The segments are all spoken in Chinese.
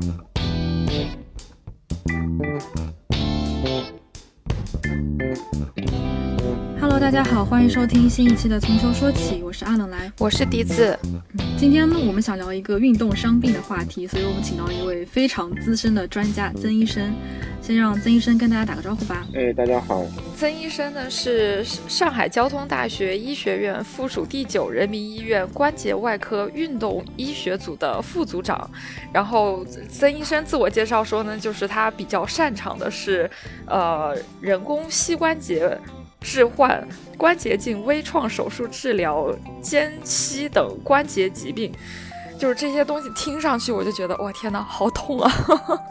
Thank you. 大家好，欢迎收听新一期的《从球说起》，我是阿冷来。我是笛子，今天呢，我们想聊一个运动伤病的话题，所以我们请到一位非常资深的专家曾医生。先让曾医生跟大家打个招呼吧。哎，大家好，曾医生呢是上海交通大学医学院附属第九人民医院关节外科运动医学组的副组长。然后曾医生自我介绍说呢，就是他比较擅长的是，呃，人工膝关节置换、关节镜微创手术治疗、间隙等关节疾病。就是这些东西听上去，我就觉得哇天呐，好痛啊！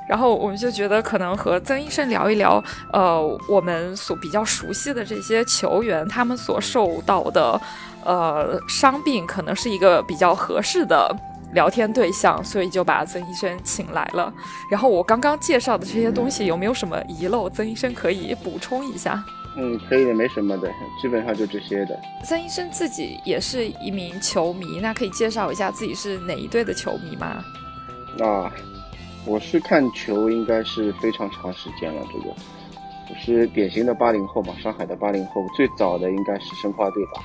然后我们就觉得可能和曾医生聊一聊，呃，我们所比较熟悉的这些球员，他们所受到的呃伤病，可能是一个比较合适的聊天对象，所以就把曾医生请来了。然后我刚刚介绍的这些东西有没有什么遗漏？曾医生可以补充一下。嗯，可以的，没什么的，基本上就这些的。曾医生自己也是一名球迷，那可以介绍一下自己是哪一队的球迷吗？啊，我是看球应该是非常长时间了，这个我是典型的八零后嘛，上海的八零后，最早的应该是申花队吧，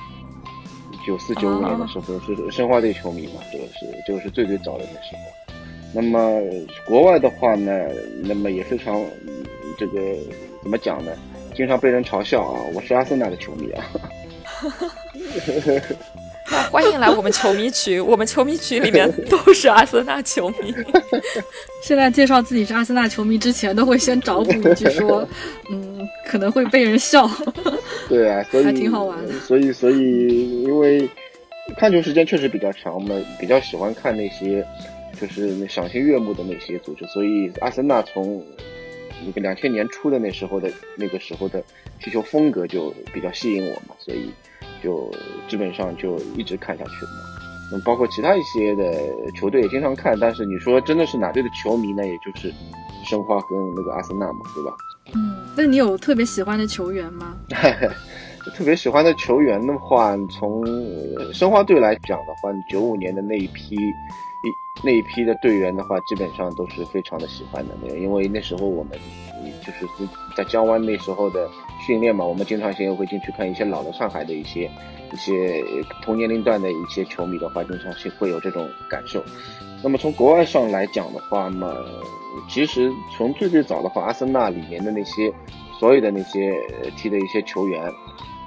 九四九五年的时候是申花队球迷嘛，这个是这个是最最早的那时候。那么国外的话呢，那么也非常这个怎么讲呢？经常被人嘲笑啊，我是阿森纳的球迷啊。那欢迎来我们球迷群，我们球迷群里面都是阿森纳球迷。现在介绍自己是阿森纳球迷之前，都会先找补一句说，嗯，可能会被人笑。对啊，所以还挺好玩的。所以，所以因为看球时间确实比较长，我们比较喜欢看那些就是赏心悦目的那些组织，所以阿森纳从。那个两千年初的那时候的那个时候的踢球风格就比较吸引我嘛，所以就基本上就一直看下去了。那包括其他一些的球队也经常看，但是你说真的是哪队的球迷呢？也就是申花跟那个阿森纳嘛，对吧？嗯，那你有特别喜欢的球员吗？特别喜欢的球员的话，从申花队来讲的话，九五年的那一批。一那一批的队员的话，基本上都是非常的喜欢的，那个，因为那时候我们就是在江湾那时候的训练嘛，我们经常性会进去看一些老的上海的一些一些同年龄段的一些球迷的话，经常性会有这种感受。那么从国外上来讲的话嘛，其实从最最早的话，阿森纳里面的那些所有的那些踢的一些球员，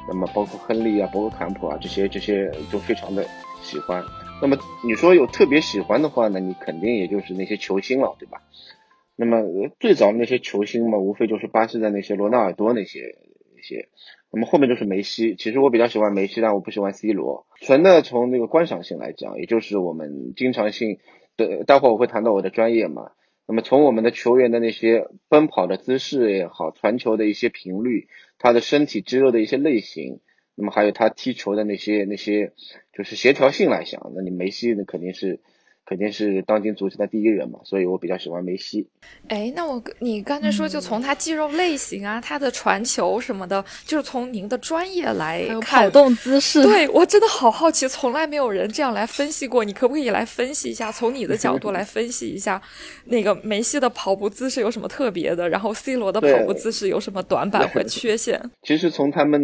那么包括亨利啊、包括坎普啊这些这些都非常的喜欢。那么你说有特别喜欢的话呢？你肯定也就是那些球星了，对吧？那么最早那些球星嘛，无非就是巴西的那些罗纳尔多那些一些。那么后面就是梅西。其实我比较喜欢梅西，但我不喜欢 C 罗。纯的从那个观赏性来讲，也就是我们经常性的，待会我会谈到我的专业嘛。那么从我们的球员的那些奔跑的姿势也好，传球的一些频率，他的身体肌肉的一些类型。那么还有他踢球的那些那些，就是协调性来讲，那你梅西那肯定是。肯定是当今足球的第一人嘛，所以我比较喜欢梅西。哎，那我你刚才说就从他肌肉类型啊，他的传球什么的，就是从您的专业来看跑动姿势。对我真的好好奇，从来没有人这样来分析过。你可不可以来分析一下，从你的角度来分析一下，那个梅西的跑步姿势有什么特别的？然后 C 罗的跑步姿势有什么短板和缺陷？其实从他们，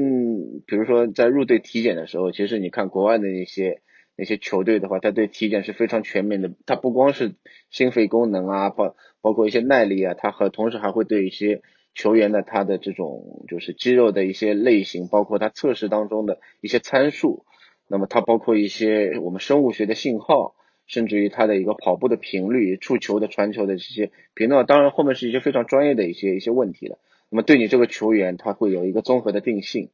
比如说在入队体检的时候，其实你看国外的那些。那些球队的话，他对体检是非常全面的。他不光是心肺功能啊，包包括一些耐力啊，他和同时还会对一些球员的他的这种就是肌肉的一些类型，包括他测试当中的一些参数。那么它包括一些我们生物学的信号，甚至于他的一个跑步的频率、触球的传球的这些频率。当然后面是一些非常专业的一些一些问题了。那么对你这个球员，他会有一个综合的定性。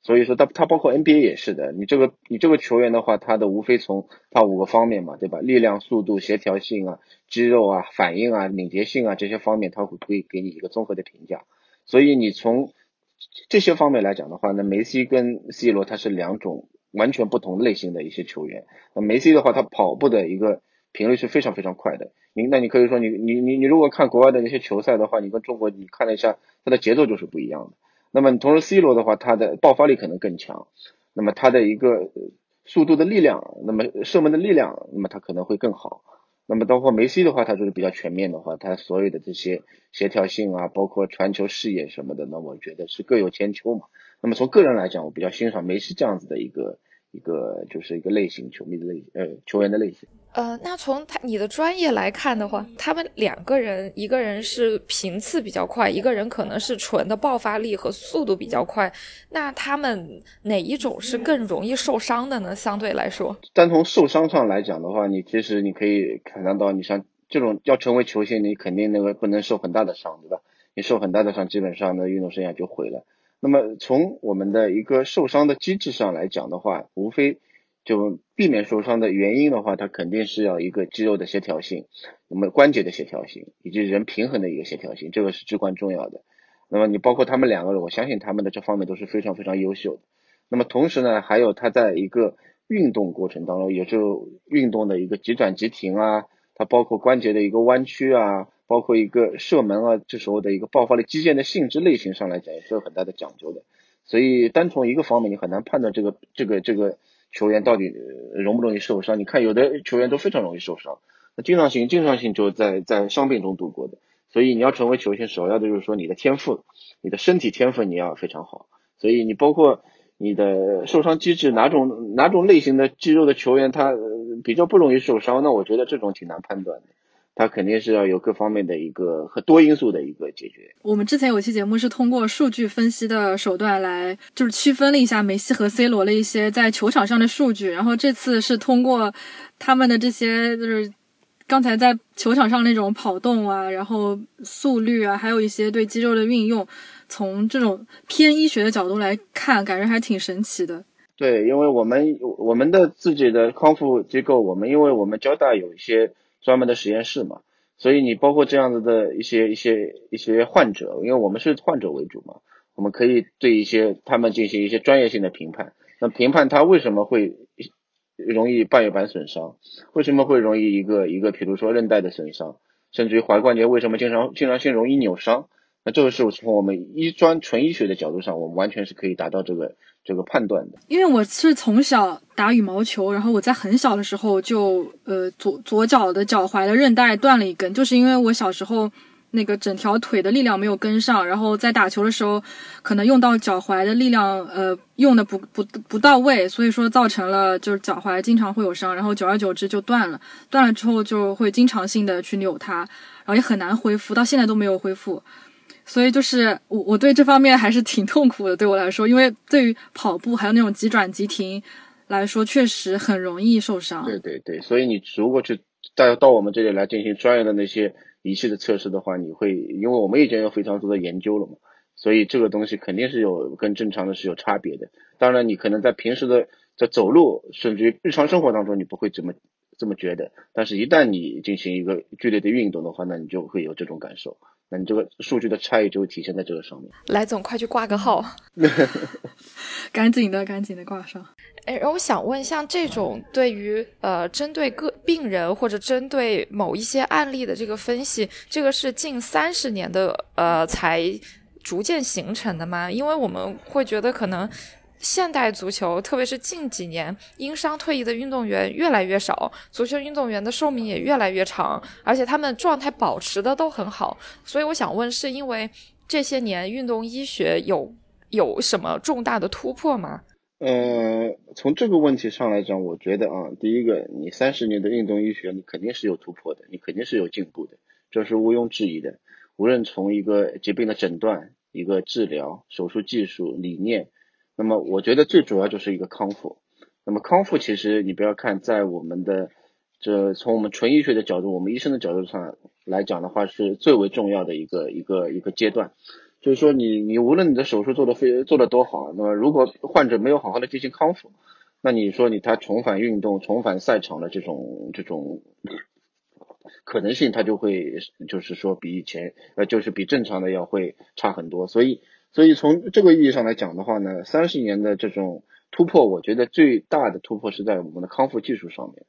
所以说，他他包括 NBA 也是的。你这个你这个球员的话，他的无非从他五个方面嘛，对吧？力量、速度、协调性啊，肌肉啊，反应啊，敏捷性啊这些方面，他会会给你一个综合的评价。所以你从这些方面来讲的话，那梅西跟 C 罗他是两种完全不同类型的一些球员。那梅西的话，他跑步的一个频率是非常非常快的。你那你可以说，你你你你如果看国外的那些球赛的话，你跟中国你看了一下，他的节奏就是不一样的。那么同时，C 罗的话，他的爆发力可能更强，那么他的一个速度的力量，那么射门的力量，那么他可能会更好。那么包括梅西的话，他就是比较全面的话，他所有的这些协调性啊，包括传球视野什么的，那我觉得是各有千秋嘛。那么从个人来讲，我比较欣赏梅西这样子的一个一个就是一个类型球迷的类呃球员的类型。呃，那从他你的专业来看的话，他们两个人，一个人是频次比较快，一个人可能是纯的爆发力和速度比较快。那他们哪一种是更容易受伤的呢？相对来说，单从受伤上来讲的话，你其实你可以看到，你像这种要成为球星，你肯定那个不能受很大的伤，对吧？你受很大的伤，基本上呢运动生涯就毁了。那么从我们的一个受伤的机制上来讲的话，无非。就避免受伤的原因的话，它肯定是要一个肌肉的协调性，那么关节的协调性以及人平衡的一个协调性，这个是至关重要的。那么你包括他们两个人，我相信他们的这方面都是非常非常优秀的。那么同时呢，还有他在一个运动过程当中，也就运动的一个急转急停啊，它包括关节的一个弯曲啊，包括一个射门啊，这时候的一个爆发力、击剑的性质类型上来讲，也是有很大的讲究的。所以单从一个方面，你很难判断这个这个这个。球员到底容不容易受伤？你看有的球员都非常容易受伤，那经常性经常性就在在伤病中度过的。所以你要成为球星，首要的就是说你的天赋，你的身体天赋你要非常好。所以你包括你的受伤机制，哪种哪种类型的肌肉的球员他比较不容易受伤？那我觉得这种挺难判断的。它肯定是要有各方面的一个和多因素的一个解决。我们之前有期节目是通过数据分析的手段来，就是区分了一下梅西和 C 罗的一些在球场上的数据。然后这次是通过他们的这些，就是刚才在球场上那种跑动啊，然后速率啊，还有一些对肌肉的运用，从这种偏医学的角度来看，感觉还挺神奇的。对，因为我们我们的自己的康复机构，我们因为我们交大有一些。专门的实验室嘛，所以你包括这样子的一些一些一些患者，因为我们是患者为主嘛，我们可以对一些他们进行一些专业性的评判。那评判他为什么会容易半月板损伤，为什么会容易一个一个，比如说韧带的损伤，甚至于踝关节为什么经常经常性容易扭伤？那这个是从我们医专纯医学的角度上，我们完全是可以达到这个这个判断的。因为我是从小打羽毛球，然后我在很小的时候就呃左左脚的脚踝的韧带断了一根，就是因为我小时候那个整条腿的力量没有跟上，然后在打球的时候可能用到脚踝的力量呃用的不不不到位，所以说造成了就是脚踝经常会有伤，然后久而久之就断了，断了之后就会经常性的去扭它，然后也很难恢复，到现在都没有恢复。所以就是我我对这方面还是挺痛苦的，对我来说，因为对于跑步还有那种急转急停来说，确实很容易受伤。对对对，所以你如果去到到我们这里来进行专业的那些仪器的测试的话，你会因为我们已经有非常多的研究了嘛，所以这个东西肯定是有跟正常的是有差别的。当然，你可能在平时的在走路，甚至于日常生活当中，你不会这么这么觉得，但是一旦你进行一个剧烈的运动的话，那你就会有这种感受。那你这个数据的差异就会体现在这个上面。来总，快去挂个号，赶紧的，赶紧的挂上。哎，然后我想问，像这种对于呃针对个病人或者针对某一些案例的这个分析，这个是近三十年的呃才逐渐形成的吗？因为我们会觉得可能。现代足球，特别是近几年，因伤退役的运动员越来越少，足球运动员的寿命也越来越长，而且他们状态保持的都很好。所以我想问，是因为这些年运动医学有有什么重大的突破吗？呃，从这个问题上来讲，我觉得啊，第一个，你三十年的运动医学，你肯定是有突破的，你肯定是有进步的，这是毋庸置疑的。无论从一个疾病的诊断、一个治疗、手术技术、理念。那么我觉得最主要就是一个康复。那么康复其实你不要看在我们的这从我们纯医学的角度，我们医生的角度上来讲的话，是最为重要的一个一个一个阶段。就是说你你无论你的手术做的非做的多好，那么如果患者没有好好的进行康复，那你说你他重返运动、重返赛场的这种这种可能性，他就会就是说比以前呃就是比正常的要会差很多。所以。所以从这个意义上来讲的话呢，三十年的这种突破，我觉得最大的突破是在我们的康复技术上面。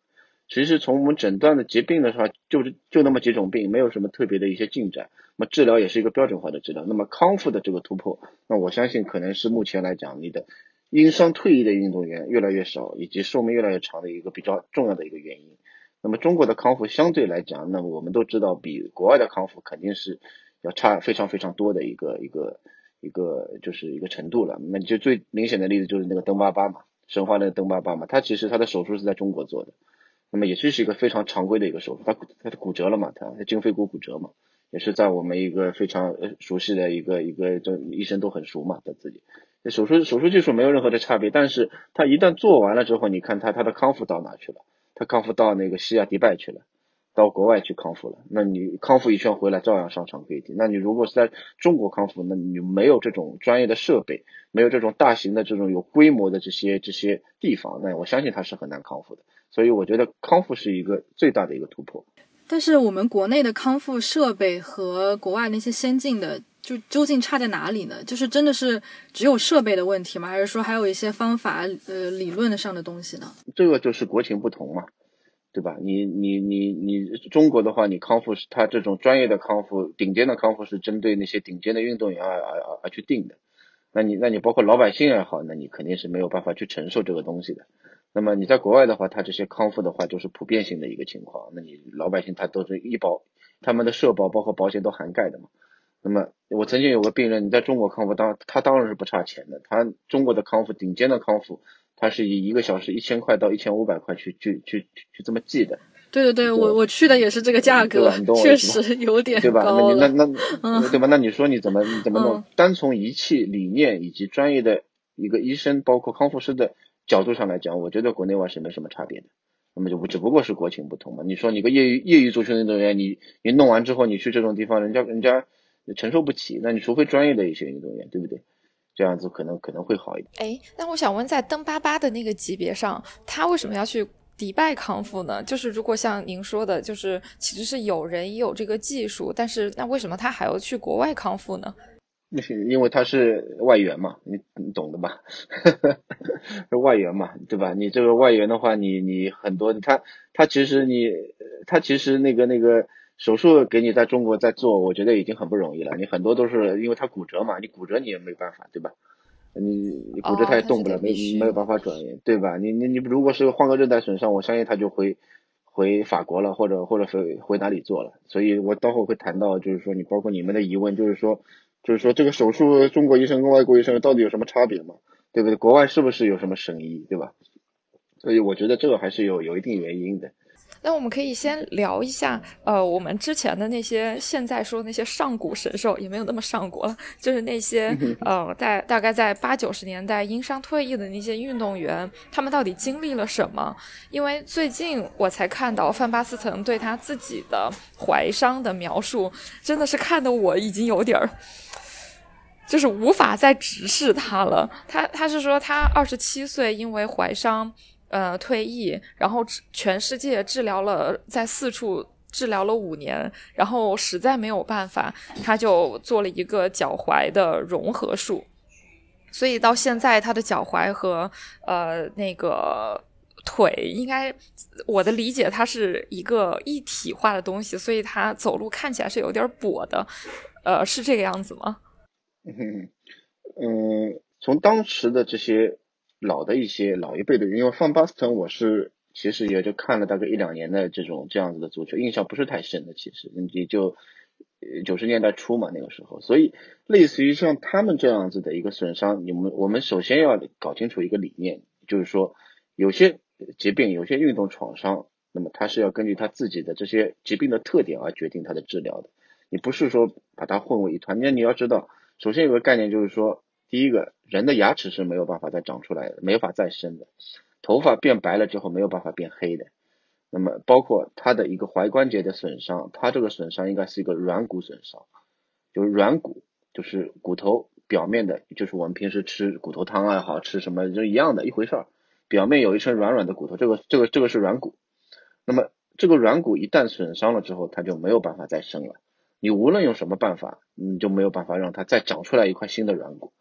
其实从我们诊断的疾病的话，就是就那么几种病，没有什么特别的一些进展。那么治疗也是一个标准化的治疗。那么康复的这个突破，那我相信可能是目前来讲，你的因伤退役的运动员越来越少，以及寿命越来越长的一个比较重要的一个原因。那么中国的康复相对来讲，那么我们都知道比国外的康复肯定是要差非常非常多的一个一个一个就是一个程度了。那就最明显的例子就是那个邓巴巴嘛，神话那个邓巴巴嘛，他其实他的手术是在中国做的，那么也就是一个非常常规的一个手术，他他骨折了嘛，他他胫腓骨骨折嘛，也是在我们一个非常熟悉的一个一个就医生都很熟嘛，他自己手术手术技术没有任何的差别，但是他一旦做完了之后，你看他他的康复到哪去了？他康复到那个西亚迪拜去了，到国外去康复了。那你康复一圈回来，照样上场可以踢。那你如果是在中国康复，那你没有这种专业的设备，没有这种大型的这种有规模的这些这些地方，那我相信他是很难康复的。所以我觉得康复是一个最大的一个突破。但是我们国内的康复设备和国外那些先进的，就究竟差在哪里呢？就是真的是只有设备的问题吗？还是说还有一些方法呃理论上的东西呢？这个就是国情不同嘛，对吧？你你你你中国的话，你康复是它这种专业的康复，顶尖的康复是针对那些顶尖的运动员而而而而去定的。那你那你包括老百姓也好，那你肯定是没有办法去承受这个东西的。那么你在国外的话，它这些康复的话就是普遍性的一个情况。那你老百姓他都是医保，他们的社保包括保险都涵盖的嘛。那么我曾经有个病人，你在中国康复，当他当然是不差钱的。他中国的康复顶尖的康复，他是以一个小时一千块到一千五百块去去去去这么计的。对对对，我我去的也是这个价格，确实有点对吧？高那那那对吧？那你说你怎么你怎么弄？单从仪器理念以及专业的一个医生，包括康复师的。角度上来讲，我觉得国内外是没什么差别的，那么就不只不过是国情不同嘛。你说你个业余业余足球运动员，你你弄完之后，你去这种地方，人家人家承受不起，那你除非专业的一些运动员，对不对？这样子可能可能会好一点。哎，那我想问，在登巴巴的那个级别上，他为什么要去迪拜康复呢？就是如果像您说的，就是其实是有人也有这个技术，但是那为什么他还要去国外康复呢？那是因为他是外援嘛，你你懂的吧？是外援嘛，对吧？你这个外援的话，你你很多他他其实你他其实那个那个手术给你在中国在做，我觉得已经很不容易了。你很多都是因为他骨折嘛，你骨折你也没办法，对吧？你你骨折他也动不了，没没有办法转移，对吧？你你你如果是换个韧带损伤，我相信他就回回法国了，或者或者回回哪里做了。所以我待会会谈到，就是说你包括你们的疑问，就是说。就是说，这个手术中国医生跟外国医生到底有什么差别嘛？对不对？国外是不是有什么神医，对吧？所以我觉得这个还是有有一定原因的。那我们可以先聊一下，呃，我们之前的那些现在说那些上古神兽，也没有那么上古了，就是那些呃，在大概在八九十年代因伤退役的那些运动员，他们到底经历了什么？因为最近我才看到范巴斯滕对他自己的怀伤的描述，真的是看得我已经有点儿，就是无法再直视他了。他他是说他二十七岁因为怀伤。呃，退役，然后全世界治疗了，在四处治疗了五年，然后实在没有办法，他就做了一个脚踝的融合术，所以到现在他的脚踝和呃那个腿，应该我的理解，它是一个一体化的东西，所以他走路看起来是有点跛的，呃，是这个样子吗？嗯嗯，从当时的这些。老的一些老一辈的，因为范巴斯滕，我是其实也就看了大概一两年的这种这样子的足球，印象不是太深的，其实也就九十年代初嘛那个时候，所以类似于像他们这样子的一个损伤，你们我们首先要搞清楚一个理念，就是说有些疾病、有些运动创伤，那么它是要根据他自己的这些疾病的特点而决定它的治疗的，你不是说把它混为一团。那你要知道，首先有个概念就是说。第一个人的牙齿是没有办法再长出来的，没法再生的。头发变白了之后没有办法变黑的。那么包括他的一个踝关节的损伤，他这个损伤应该是一个软骨损伤，就是软骨，就是骨头表面的，就是我们平时吃骨头汤也好吃什么就一样的一回事儿。表面有一层软软的骨头，这个这个这个是软骨。那么这个软骨一旦损伤了之后，它就没有办法再生了。你无论用什么办法，你就没有办法让它再长出来一块新的软骨。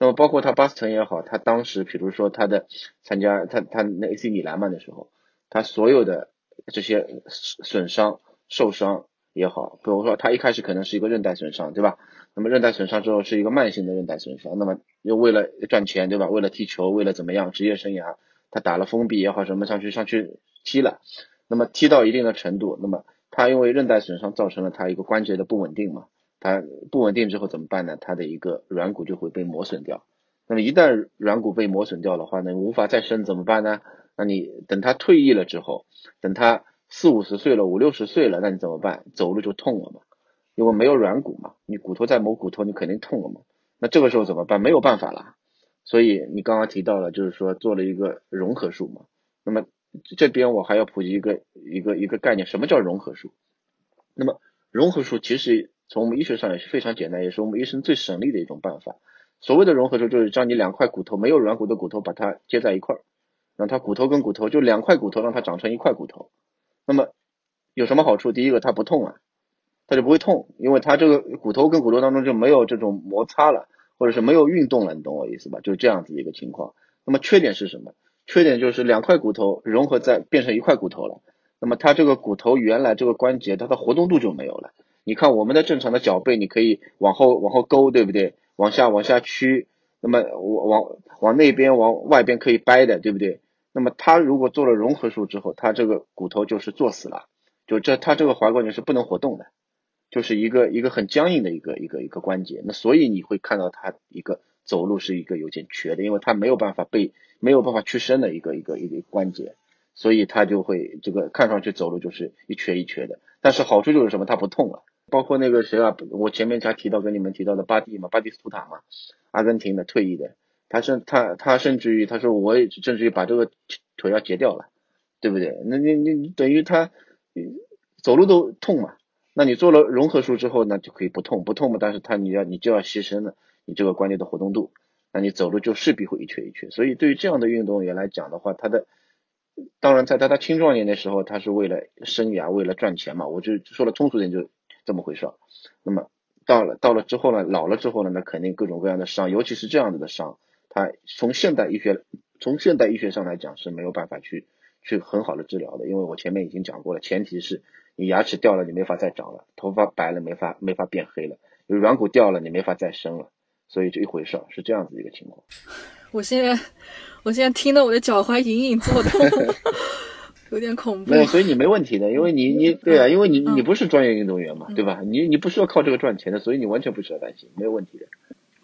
那么包括他巴斯滕也好，他当时比如说他的参加他他那 AC 米兰嘛的时候，他所有的这些损伤受伤也好，比如说他一开始可能是一个韧带损伤，对吧？那么韧带损伤之后是一个慢性的韧带损伤，那么又为了赚钱，对吧？为了踢球，为了怎么样职业生涯，他打了封闭也好什么上去上去踢了，那么踢到一定的程度，那么他因为韧带损伤造成了他一个关节的不稳定嘛，它不稳定之后怎么办呢？它的一个软骨就会被磨损掉。那么一旦软骨被磨损掉的话呢，无法再生怎么办呢？那你等他退役了之后，等他四五十岁了、五六十岁了，那你怎么办？走路就痛了嘛，因为没有软骨嘛，你骨头在磨骨头，你肯定痛了嘛。那这个时候怎么办？没有办法了。所以你刚刚提到了，就是说做了一个融合术嘛。那么这边我还要普及一个一个一个概念，什么叫融合术？那么融合术其实从我们医学上也是非常简单，也是我们医生最省力的一种办法。所谓的融合术就是将你两块骨头没有软骨的骨头把它接在一块儿，让它骨头跟骨头就两块骨头让它长成一块骨头。那么有什么好处？第一个它不痛啊，它就不会痛，因为它这个骨头跟骨头当中就没有这种摩擦了。或者是没有运动了，你懂我意思吧？就是这样子一个情况。那么缺点是什么？缺点就是两块骨头融合在变成一块骨头了。那么它这个骨头原来这个关节它的活动度就没有了。你看我们的正常的脚背，你可以往后往后勾，对不对？往下往下屈，那么往往往那边往外边可以掰的，对不对？那么它如果做了融合术之后，它这个骨头就是坐死了，就这它这个踝关节是不能活动的。就是一个一个很僵硬的一个一个一个关节，那所以你会看到它一个走路是一个有点瘸的，因为它没有办法被没有办法屈伸的一个一个一个关节，所以它就会这个看上去走路就是一瘸一瘸的。但是好处就是什么？它不痛了。包括那个谁啊，我前面才提到跟你们提到的巴蒂嘛，巴蒂斯图塔嘛，阿根廷的退役的，他甚他他甚至于他说我也甚至于把这个腿要截掉了，对不对？那你你等于他走路都痛嘛。那你做了融合术之后呢，就可以不痛不痛嘛，但是他你要你就要牺牲了你这个关节的活动度，那你走路就势必会一瘸一瘸。所以对于这样的运动员来讲的话，他的当然在他他青壮年的时候，他是为了生涯为了赚钱嘛，我就说了通俗点就这么回事。那么到了到了之后呢，老了之后呢，那肯定各种各样的伤，尤其是这样子的伤，它从现代医学从现代医学上来讲是没有办法去去很好的治疗的，因为我前面已经讲过了，前提是。你牙齿掉了，你没法再长了；头发白了，没法没法变黑了；有软骨掉了，你没法再生了。所以就一回事，是这样子一个情况。我现在，我现在听得我的脚踝隐隐作痛，有点恐怖。没有，所以你没问题的，因为你你对啊，因为你你不是专业运动员嘛，对吧？你你不需要靠这个赚钱的，所以你完全不需要担心，没有问题的。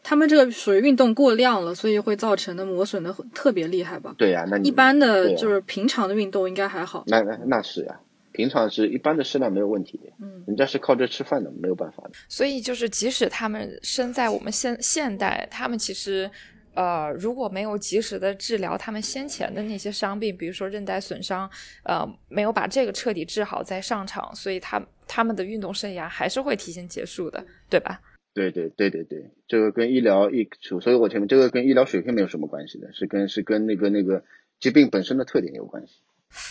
他们这个属于运动过量了，所以会造成的磨损的特别厉害吧？对呀，那一般的就是平常的运动应该还好。那那那是呀。平常是一般的适量没有问题的，嗯，人家是靠这吃饭的，没有办法的。所以就是，即使他们生在我们现现代，他们其实，呃，如果没有及时的治疗他们先前的那些伤病，比如说韧带损伤，呃，没有把这个彻底治好再上场，所以他他们的运动生涯还是会提前结束的，对吧？对对对对对，这个跟医疗一，所以我前面这个跟医疗水平没有什么关系的，是跟是跟那个那个疾病本身的特点有关系。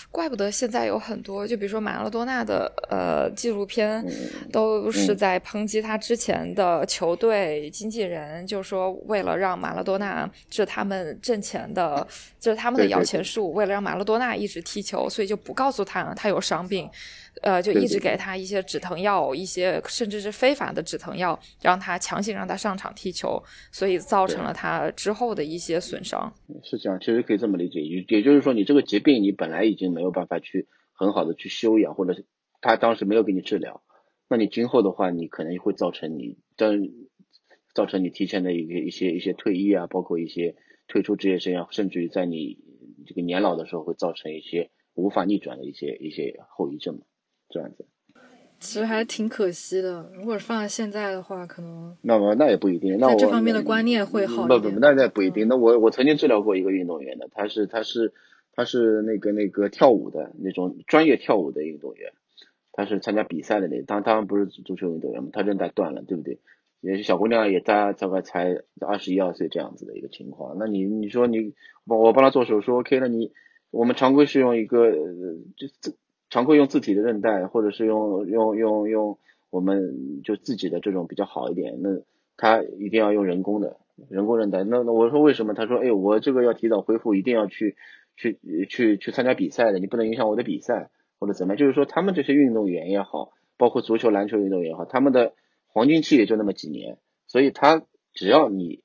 怪不得现在有很多，就比如说马拉多纳的呃纪录片，都是在抨击他之前的球队经纪人，就是说为了让马拉多纳这他们挣钱的，这是他们的摇钱树，为了让马拉多纳一直踢球，所以就不告诉他他有伤病。呃，就一直给他一些止疼药，一些甚至是非法的止疼药，让他强行让他上场踢球，所以造成了他之后的一些损伤。是这样，其实可以这么理解，也也就是说，你这个疾病你本来已经没有办法去很好的去休养，或者是他当时没有给你治疗，那你今后的话，你可能会造成你造造成你提前的一个一些一些退役啊，包括一些退出职业生涯，甚至于在你这个年老的时候会造成一些无法逆转的一些一些后遗症。这样子，其实还挺可惜的。如果放在现在的话，可能那么那也不一定。那这方面的观念会好不不，那那不一定。那我我曾经治疗过一个运动员的，他是他是他是那个那个跳舞的那种专业跳舞的运动员，他是参加比赛的那，当当然不是足球运动员嘛，他韧带断了，对不对？也是小姑娘，也大大概才二十一二岁这样子的一个情况。那你你说你我我帮他做手术，OK？那你我们常规是用一个就这。常规用自体的韧带，或者是用用用用我们就自己的这种比较好一点。那他一定要用人工的人工韧带。那那我说为什么？他说，哎，我这个要提早恢复，一定要去去去去参加比赛的，你不能影响我的比赛或者怎么样。就是说，他们这些运动员也好，包括足球、篮球运动员也好，他们的黄金期也就那么几年，所以他只要你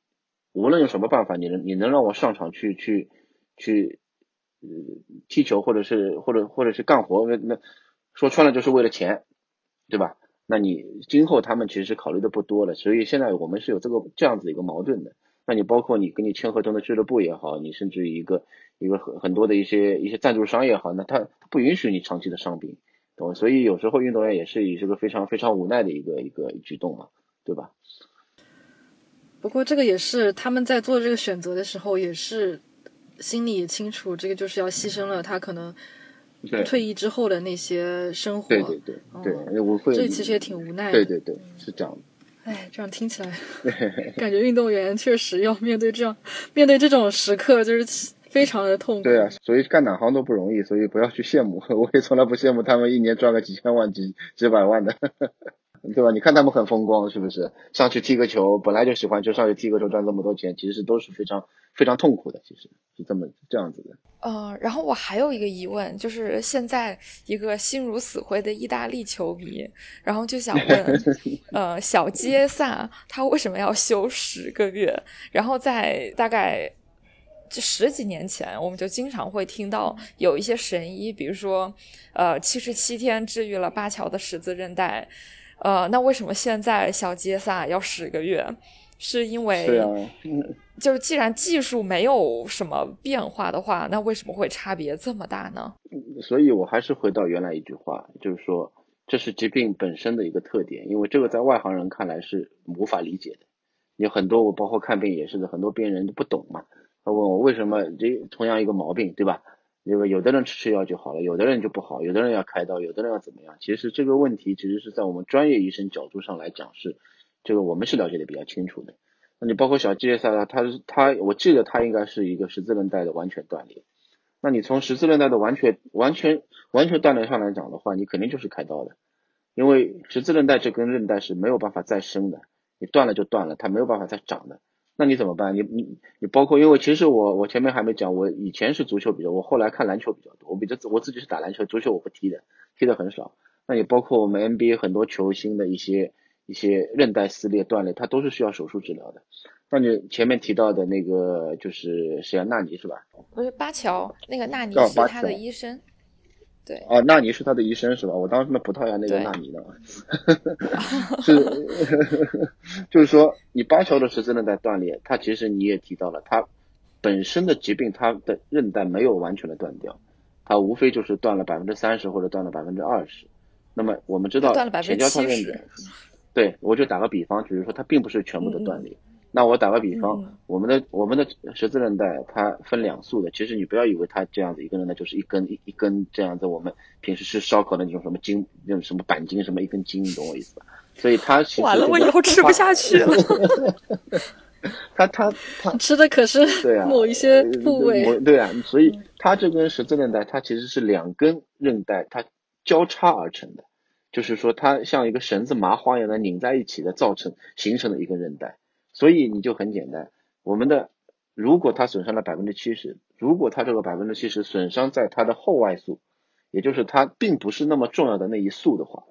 无论用什么办法，你能你能让我上场去去去呃踢球或者是或者或者是干活，那那说穿了就是为了钱，对吧？那你今后他们其实考虑的不多了，所以现在我们是有这个这样子一个矛盾的。那你包括你跟你签合同的俱乐部也好，你甚至于一个一个很很多的一些一些赞助商也好，那他不允许你长期的伤病，懂？所以有时候运动员也是以这个非常非常无奈的一个一个举动嘛，对吧？不过这个也是他们在做这个选择的时候，也是心里也清楚，这个就是要牺牲了他可能退役之后的那些生活。对对对对，我会。这其实也挺无奈的。对对对，是这样的。哎，这样听起来，感觉运动员确实要面对这样面对这种时刻，就是非常的痛苦。对啊，所以干哪行都不容易，所以不要去羡慕。我也从来不羡慕他们一年赚个几千万、几几百万的。对吧？你看他们很风光，是不是？上去踢个球，本来就喜欢，就上去踢个球赚这么多钱，其实都是非常非常痛苦的。其实是这么这样子的。嗯，然后我还有一个疑问，就是现在一个心如死灰的意大利球迷，然后就想问，呃，小杰萨他为什么要休十个月？然后在大概就十几年前，我们就经常会听到有一些神医，比如说，呃，七十七天治愈了巴乔的十字韧带。呃，那为什么现在小杰萨要十个月？是因为嗯，就是既然技术没有什么变化的话，那为什么会差别这么大呢？所以我还是回到原来一句话，就是说这是疾病本身的一个特点，因为这个在外行人看来是无法理解的。有很多我包括看病也是的，很多病人都不懂嘛，他问我为什么这同样一个毛病，对吧？因为有的人吃吃药就好了，有的人就不好，有的人要开刀，有的人要怎么样？其实这个问题其实是在我们专业医生角度上来讲是，这个我们是了解的比较清楚的。那你包括小季赛他他我记得他应该是一个十字韧带的完全断裂。那你从十字韧带的完全完全完全断裂上来讲的话，你肯定就是开刀的，因为十字韧带这根韧带是没有办法再生的，你断了就断了，它没有办法再长的。那你怎么办？你你你包括，因为其实我我前面还没讲，我以前是足球比较，我后来看篮球比较多。我比较我自己是打篮球，足球我不踢的，踢的很少。那也包括我们 NBA 很多球星的一些一些韧带撕裂断裂，他都是需要手术治疗的。那你前面提到的那个就是谁啊？纳尼是吧？不是巴乔，那个纳尼是他的医生。对啊，纳尼是他的医生是吧？我当时那葡萄牙那个纳尼呢？是，就是说你巴乔的十字韧带断裂，他其实你也提到了，他本身的疾病，他的韧带没有完全的断掉，他无非就是断了百分之三十或者断了百分之二十。那么我们知道前交叉韧带，对我就打个比方，就是说它并不是全部的断裂。那我打个比方，我们的我们的十字韧带它分两束的，其实你不要以为它这样子一根韧带就是一根一一根这样子，我们平时吃烧烤的那种什么筋，那种什么板筋什么一根筋，你懂我意思吧？所以它其实完了，我以后吃不下去了。他他他吃的可是对啊某一些部位，对啊，所以它这根十字韧带它其实是两根韧带它交叉而成的，就是说它像一个绳子麻花一样的拧在一起的，造成形成的一根韧带。所以你就很简单，我们的如果它损伤了百分之七十，如果它这个百分之七十损伤在它的后外束，也就是它并不是那么重要的那一束的话，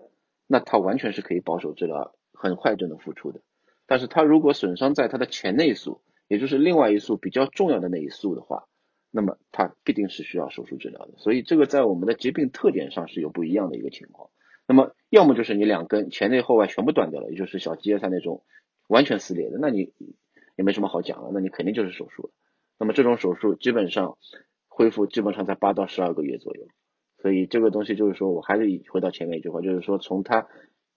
那它完全是可以保守治疗，很快就能复出的。但是它如果损伤在它的前内束，也就是另外一束比较重要的那一束的话，那么它必定是需要手术治疗的。所以这个在我们的疾病特点上是有不一样的一个情况。那么要么就是你两根前内后外全部断掉了，也就是小肌叶赛那种。完全撕裂的，那你也没什么好讲了，那你肯定就是手术了。那么这种手术基本上恢复基本上在八到十二个月左右，所以这个东西就是说我还是回到前面一句话，就是说从他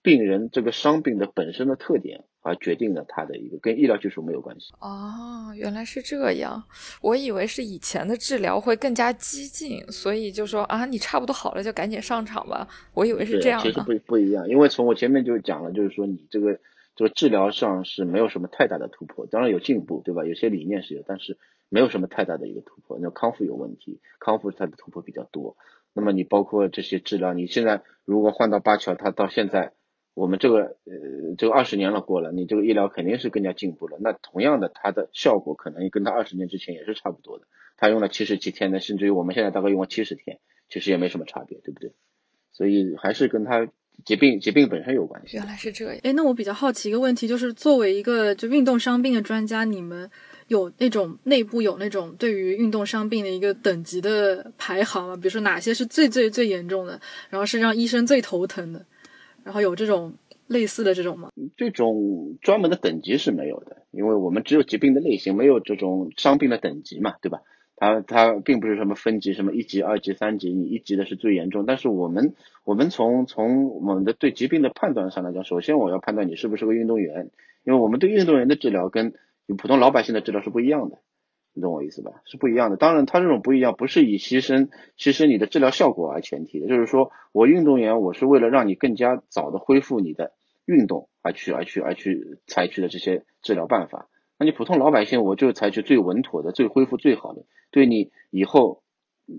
病人这个伤病的本身的特点而决定了他的一个跟医疗技术没有关系。哦，原来是这样，我以为是以前的治疗会更加激进，所以就说啊，你差不多好了就赶紧上场吧。我以为是这样的。其实不不一样，因为从我前面就讲了，就是说你这个。这个治疗上是没有什么太大的突破，当然有进步，对吧？有些理念是有，但是没有什么太大的一个突破。那康复有问题，康复它的突破比较多。那么你包括这些治疗，你现在如果换到巴乔，他到现在我们这个呃这个二十年了过了，你这个医疗肯定是更加进步了。那同样的，它的效果可能跟他二十年之前也是差不多的。他用了七十几天的，甚至于我们现在大概用了七十天，其实也没什么差别，对不对？所以还是跟他。疾病疾病本身有关系，原来是这样。哎，那我比较好奇一个问题，就是作为一个就运动伤病的专家，你们有那种内部有那种对于运动伤病的一个等级的排行吗？比如说哪些是最最最严重的，然后是让医生最头疼的，然后有这种类似的这种吗？这种专门的等级是没有的，因为我们只有疾病的类型，没有这种伤病的等级嘛，对吧？啊它并不是什么分级，什么一级、二级、三级，你一级的是最严重。但是我们我们从从我们的对疾病的判断上来讲，首先我要判断你是不是个运动员，因为我们对运动员的治疗跟普通老百姓的治疗是不一样的，你懂我意思吧？是不一样的。当然，它这种不一样不是以牺牲牺牲你的治疗效果为前提的，就是说我运动员我是为了让你更加早的恢复你的运动而去而去而去采取的这些治疗办法。你普通老百姓，我就采取最稳妥的、最恢复最好的，对你以后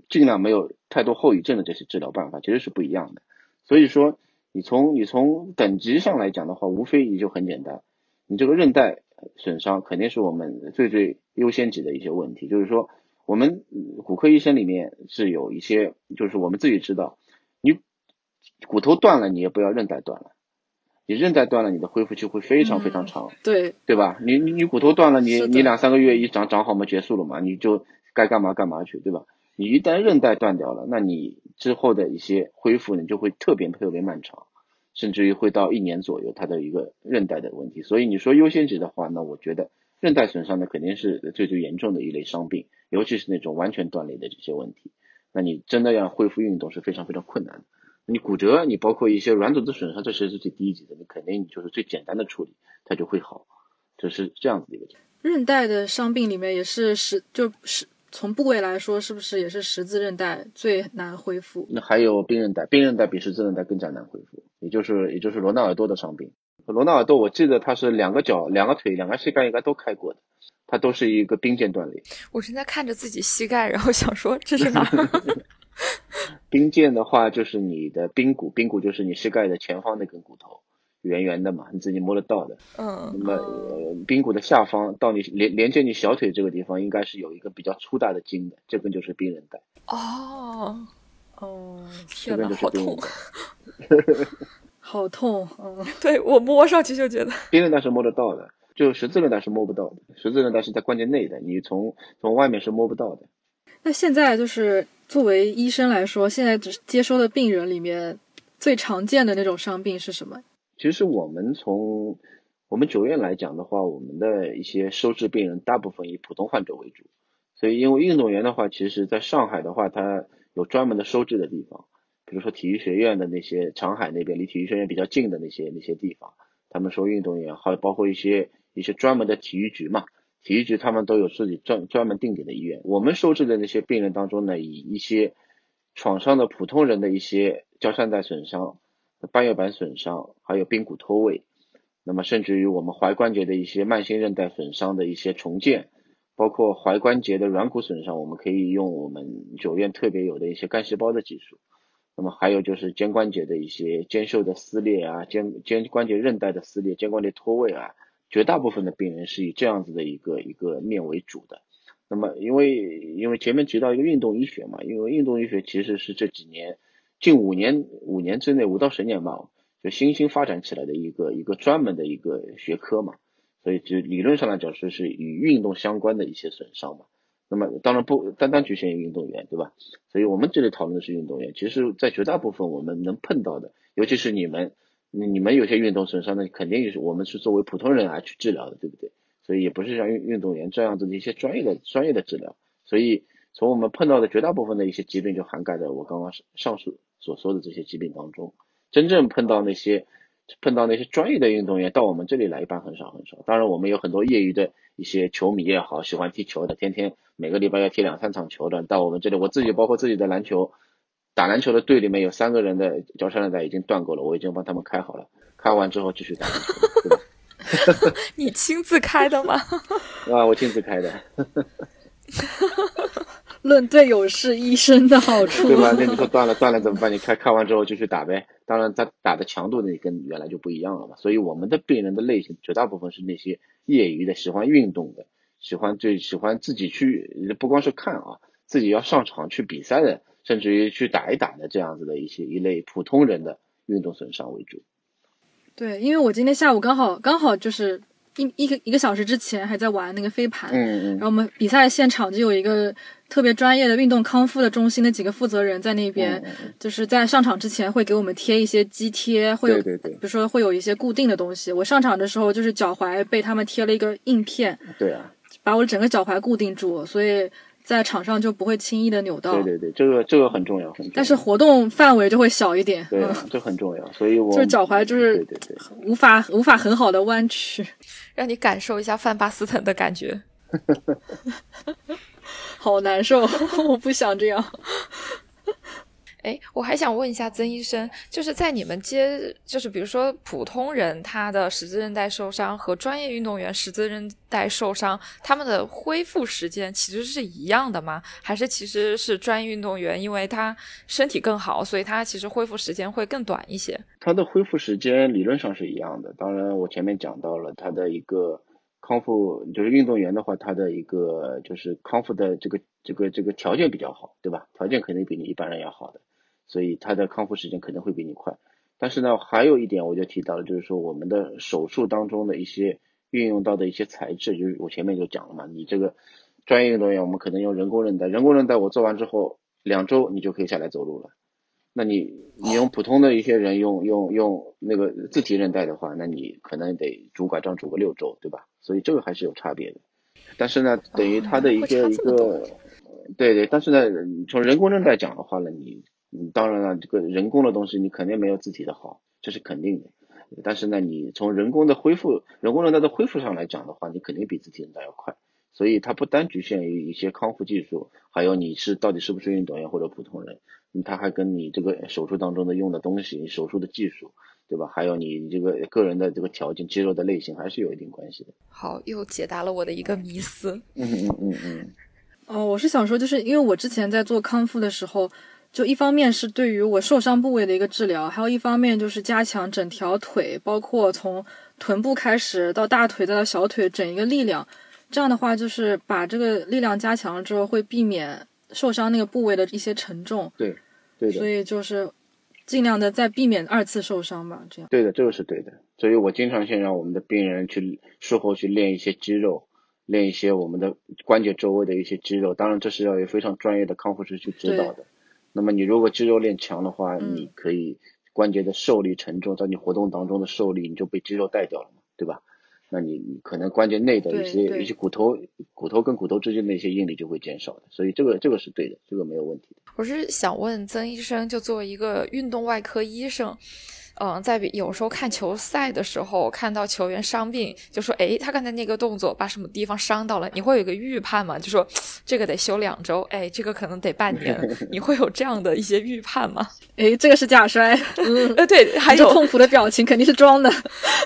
尽量没有太多后遗症的这些治疗办法，其实是不一样的。所以说，你从你从等级上来讲的话，无非也就很简单，你这个韧带损伤肯定是我们最最优先级的一些问题。就是说，我们骨科医生里面是有一些，就是我们自己知道，你骨头断了，你也不要韧带断了。你韧带断了，你的恢复期会非常非常长，对对吧？你你你骨头断了，你你两三个月一长长好嘛，结束了嘛，你就该干嘛干嘛去，对吧？你一旦韧带断掉了，那你之后的一些恢复呢，就会特别特别漫长，甚至于会到一年左右，它的一个韧带的问题。所以你说优先级的话，那我觉得韧带损伤呢，肯定是最最严重的一类伤病，尤其是那种完全断裂的这些问题，那你真的要恢复运动是非常非常困难的。你骨折，你包括一些软组织损伤，这些是最低级的，你肯定就是最简单的处理，它就会好，就是这样子的一个。韧带的伤病里面也是十，就是从部位来说，是不是也是十字韧带最难恢复？那还有髌韧带，髌韧带比十字韧带更加难恢复，也就是也就是罗纳尔多的伤病。罗纳尔多，我记得他是两个脚、两个腿、两个膝盖应该都开过的，他都是一个髌腱断裂。我正在看着自己膝盖，然后想说这是哪？髌腱的话，就是你的髌骨，髌骨就是你膝盖的前方那根骨头，圆圆的嘛，你自己摸得到的。嗯。那么髌骨的下方到你连连接你小腿这个地方，应该是有一个比较粗大的筋的，这根就是髌韧带。哦。哦。这边就是髌韧带。好痛。嗯。对我摸上去就觉得。髌韧带是摸得到的，就十字韧带是摸不到的，十字韧带是在关节内的，你从从外面是摸不到的。那现在就是作为医生来说，现在只接收的病人里面最常见的那种伤病是什么？其实我们从我们九院来讲的话，我们的一些收治病人大部分以普通患者为主。所以，因为运动员的话，其实在上海的话，他有专门的收治的地方，比如说体育学院的那些长海那边离体育学院比较近的那些那些地方，他们收运动员，还有包括一些一些专门的体育局嘛。体育局他们都有自己专专门定点的医院。我们收治的那些病人当中呢，以一些创伤的普通人的一些胶疝带损伤、半月板损伤，还有髌骨脱位，那么甚至于我们踝关节的一些慢性韧带损伤的一些重建，包括踝关节的软骨损伤，我们可以用我们九院特别有的一些干细胞的技术。那么还有就是肩关节的一些肩袖的撕裂啊，肩肩关节韧带的撕裂、肩关节脱位啊。绝大部分的病人是以这样子的一个一个面为主的。那么，因为因为前面提到一个运动医学嘛，因为运动医学其实是这几年近五年五年之内五到十年吧，就新兴发展起来的一个一个专门的一个学科嘛。所以就理论上来讲，说是与运动相关的一些损伤嘛。那么当然不单单局限于运动员，对吧？所以我们这里讨论的是运动员。其实，在绝大部分我们能碰到的，尤其是你们。你们有些运动损伤呢，肯定也是我们是作为普通人来去治疗的，对不对？所以也不是像运运动员这样子的一些专业的专业的治疗。所以从我们碰到的绝大部分的一些疾病，就涵盖在我刚刚上述所说的这些疾病当中。真正碰到那些碰到那些专业的运动员到我们这里来，一般很少很少。当然，我们有很多业余的一些球迷也好，喜欢踢球的，天天每个礼拜要踢两三场球的，到我们这里，我自己包括自己的篮球。打篮球的队里面有三个人的脚上韧带已经断过了，我已经帮他们开好了。开完之后继续打篮球。你亲自开的吗？啊，我亲自开的。论队友是医生的好处，对吧？那你说断了断了怎么办？你开开完之后就去打呗。当然，他打的强度呢跟原来就不一样了嘛。所以我们的病人的类型绝大部分是那些业余的、喜欢运动的、喜欢最喜欢自己去，不光是看啊，自己要上场去比赛的。甚至于去打一打的这样子的一些一类普通人的运动损伤为主。对，因为我今天下午刚好刚好就是一一个一个小时之前还在玩那个飞盘，嗯嗯然后我们比赛现场就有一个特别专业的运动康复的中心的几个负责人在那边，就是在上场之前会给我们贴一些肌贴，会有对对对比如说会有一些固定的东西。我上场的时候就是脚踝被他们贴了一个硬片，对啊，把我整个脚踝固定住，所以在场上就不会轻易的扭到。对对对，这个这个很重要，很重要。但是活动范围就会小一点，对啊嗯，，这很重要，所以我就是脚踝就是对对对，无法无法很好的弯曲。让你感受一下范巴斯滕的感觉。好难受，我不想这样。哎，我还想问一下曾医生，就是在你们接，就是比如说普通人他的十字韧带受伤和专业运动员十字韧带受伤，他们的恢复时间其实是一样的吗？还是其实是专业运动员因为他身体更好，所以他其实恢复时间会更短一些？他的恢复时间理论上是一样的。当然，我前面讲到了他的一个康复，就是运动员的话，他的一个就是康复的这个这个这个条件比较好，对吧？条件肯定比你一般人要好的，所以他的康复时间肯定会比你快。但是呢，还有一点我就提到了，就是说我们的手术当中的一些运用到的一些材质，就是我前面就讲了嘛，你这个专业运动员，我们可能用人工韧带，人工韧带我做完之后两周你就可以下来走路了。那你你用普通的一些人用用用那个自体韧带的话，那你可能得拄拐杖拄个六周，对吧？所以这个还是有差别的。但是呢，等于它的一会个、一个，对对，但是呢，从人工韧带讲的话呢，你你当然了，这个人工的东西你肯定没有自体的好，这是肯定的。但是呢，你从人工的恢复、人工韧带的恢复上来讲的话，你肯定比自体韧带要快。所以它不单局限于一些康复技术，还有你是到底是不是运动员或者普通人，嗯它还跟你这个手术当中的用的东西、手术的技术，对吧？还有你这个个人的这个条件、肌肉的类型，还是有一定关系的。好，又解答了我的一个迷思。嗯嗯嗯嗯，哦，我是想说，就是因为我之前在做康复的时候，就一方面是对于我受伤部位的一个治疗，还有一方面就是加强整条腿，包括从臀部开始到大腿再到小腿整一个力量。这样的话，就是把这个力量加强了之后，会避免受伤那个部位的一些沉重，对对所，以就是尽量的再避免二次受伤吧。这样。对的，这个是对的。所以我经常性让我们的病人去术后去练一些肌肉，练一些我们的关节周围的一些肌肉。当然，这是要有非常专业的康复师去指导的。那么你如果肌肉练强的话，嗯你可以关节的受力承重，在你活动当中的受力，你就被肌肉带掉了嘛，对吧？那你你可能关节内的一些一些骨头骨头跟骨头之间的一些应力就会减少的，所以这个这个是对的，这个没有问题的。我是想问曾医生，就作为一个运动外科医生，嗯，在比有时候看球赛的时候，看到球员伤病，就说，诶，他刚才那个动作把什么地方伤到了，你会有一个预判吗？就说这个得休两周，诶，这个可能得半年，你会有这样的一些预判吗？诶，这个是假摔，嗯，呃，对，还有痛苦的表情肯定是装的。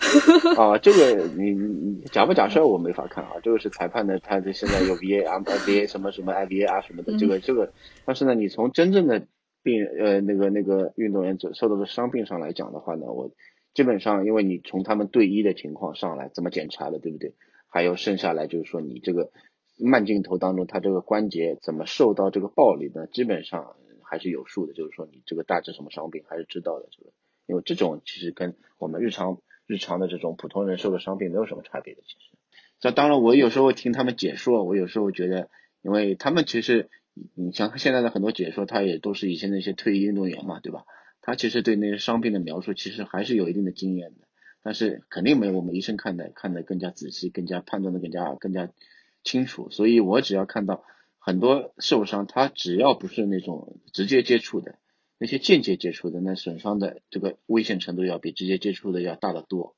啊，这个你你你假不假摔我没法看啊，这个是裁判的，他的现在有 VAR、VA 什么什么 IVAR 什么的，这个这个，但是呢，你从真正的病呃那个那个运动员受受到的伤病上来讲的话呢，我基本上因为你从他们队医的情况上来怎么检查的，对不对？还有剩下来就是说你这个慢镜头当中，他这个关节怎么受到这个暴力呢？基本上还是有数的，就是说你这个大致什么伤病还是知道的，这个因为这种其实跟我们日常日常的这种普通人受的伤病没有什么差别的，其实。这当然，我有时候听他们解说，我有时候觉得，因为他们其实，你像现在的很多解说，他也都是以前那些退役运动员嘛，对吧？他其实对那些伤病的描述，其实还是有一定的经验的，但是肯定没有我们医生看的看的更加仔细，更加判断的更加更加清楚。所以我只要看到很多受伤，他只要不是那种直接接触的，那些间接接触的，那损伤的这个危险程度要比直接接触的要大得多。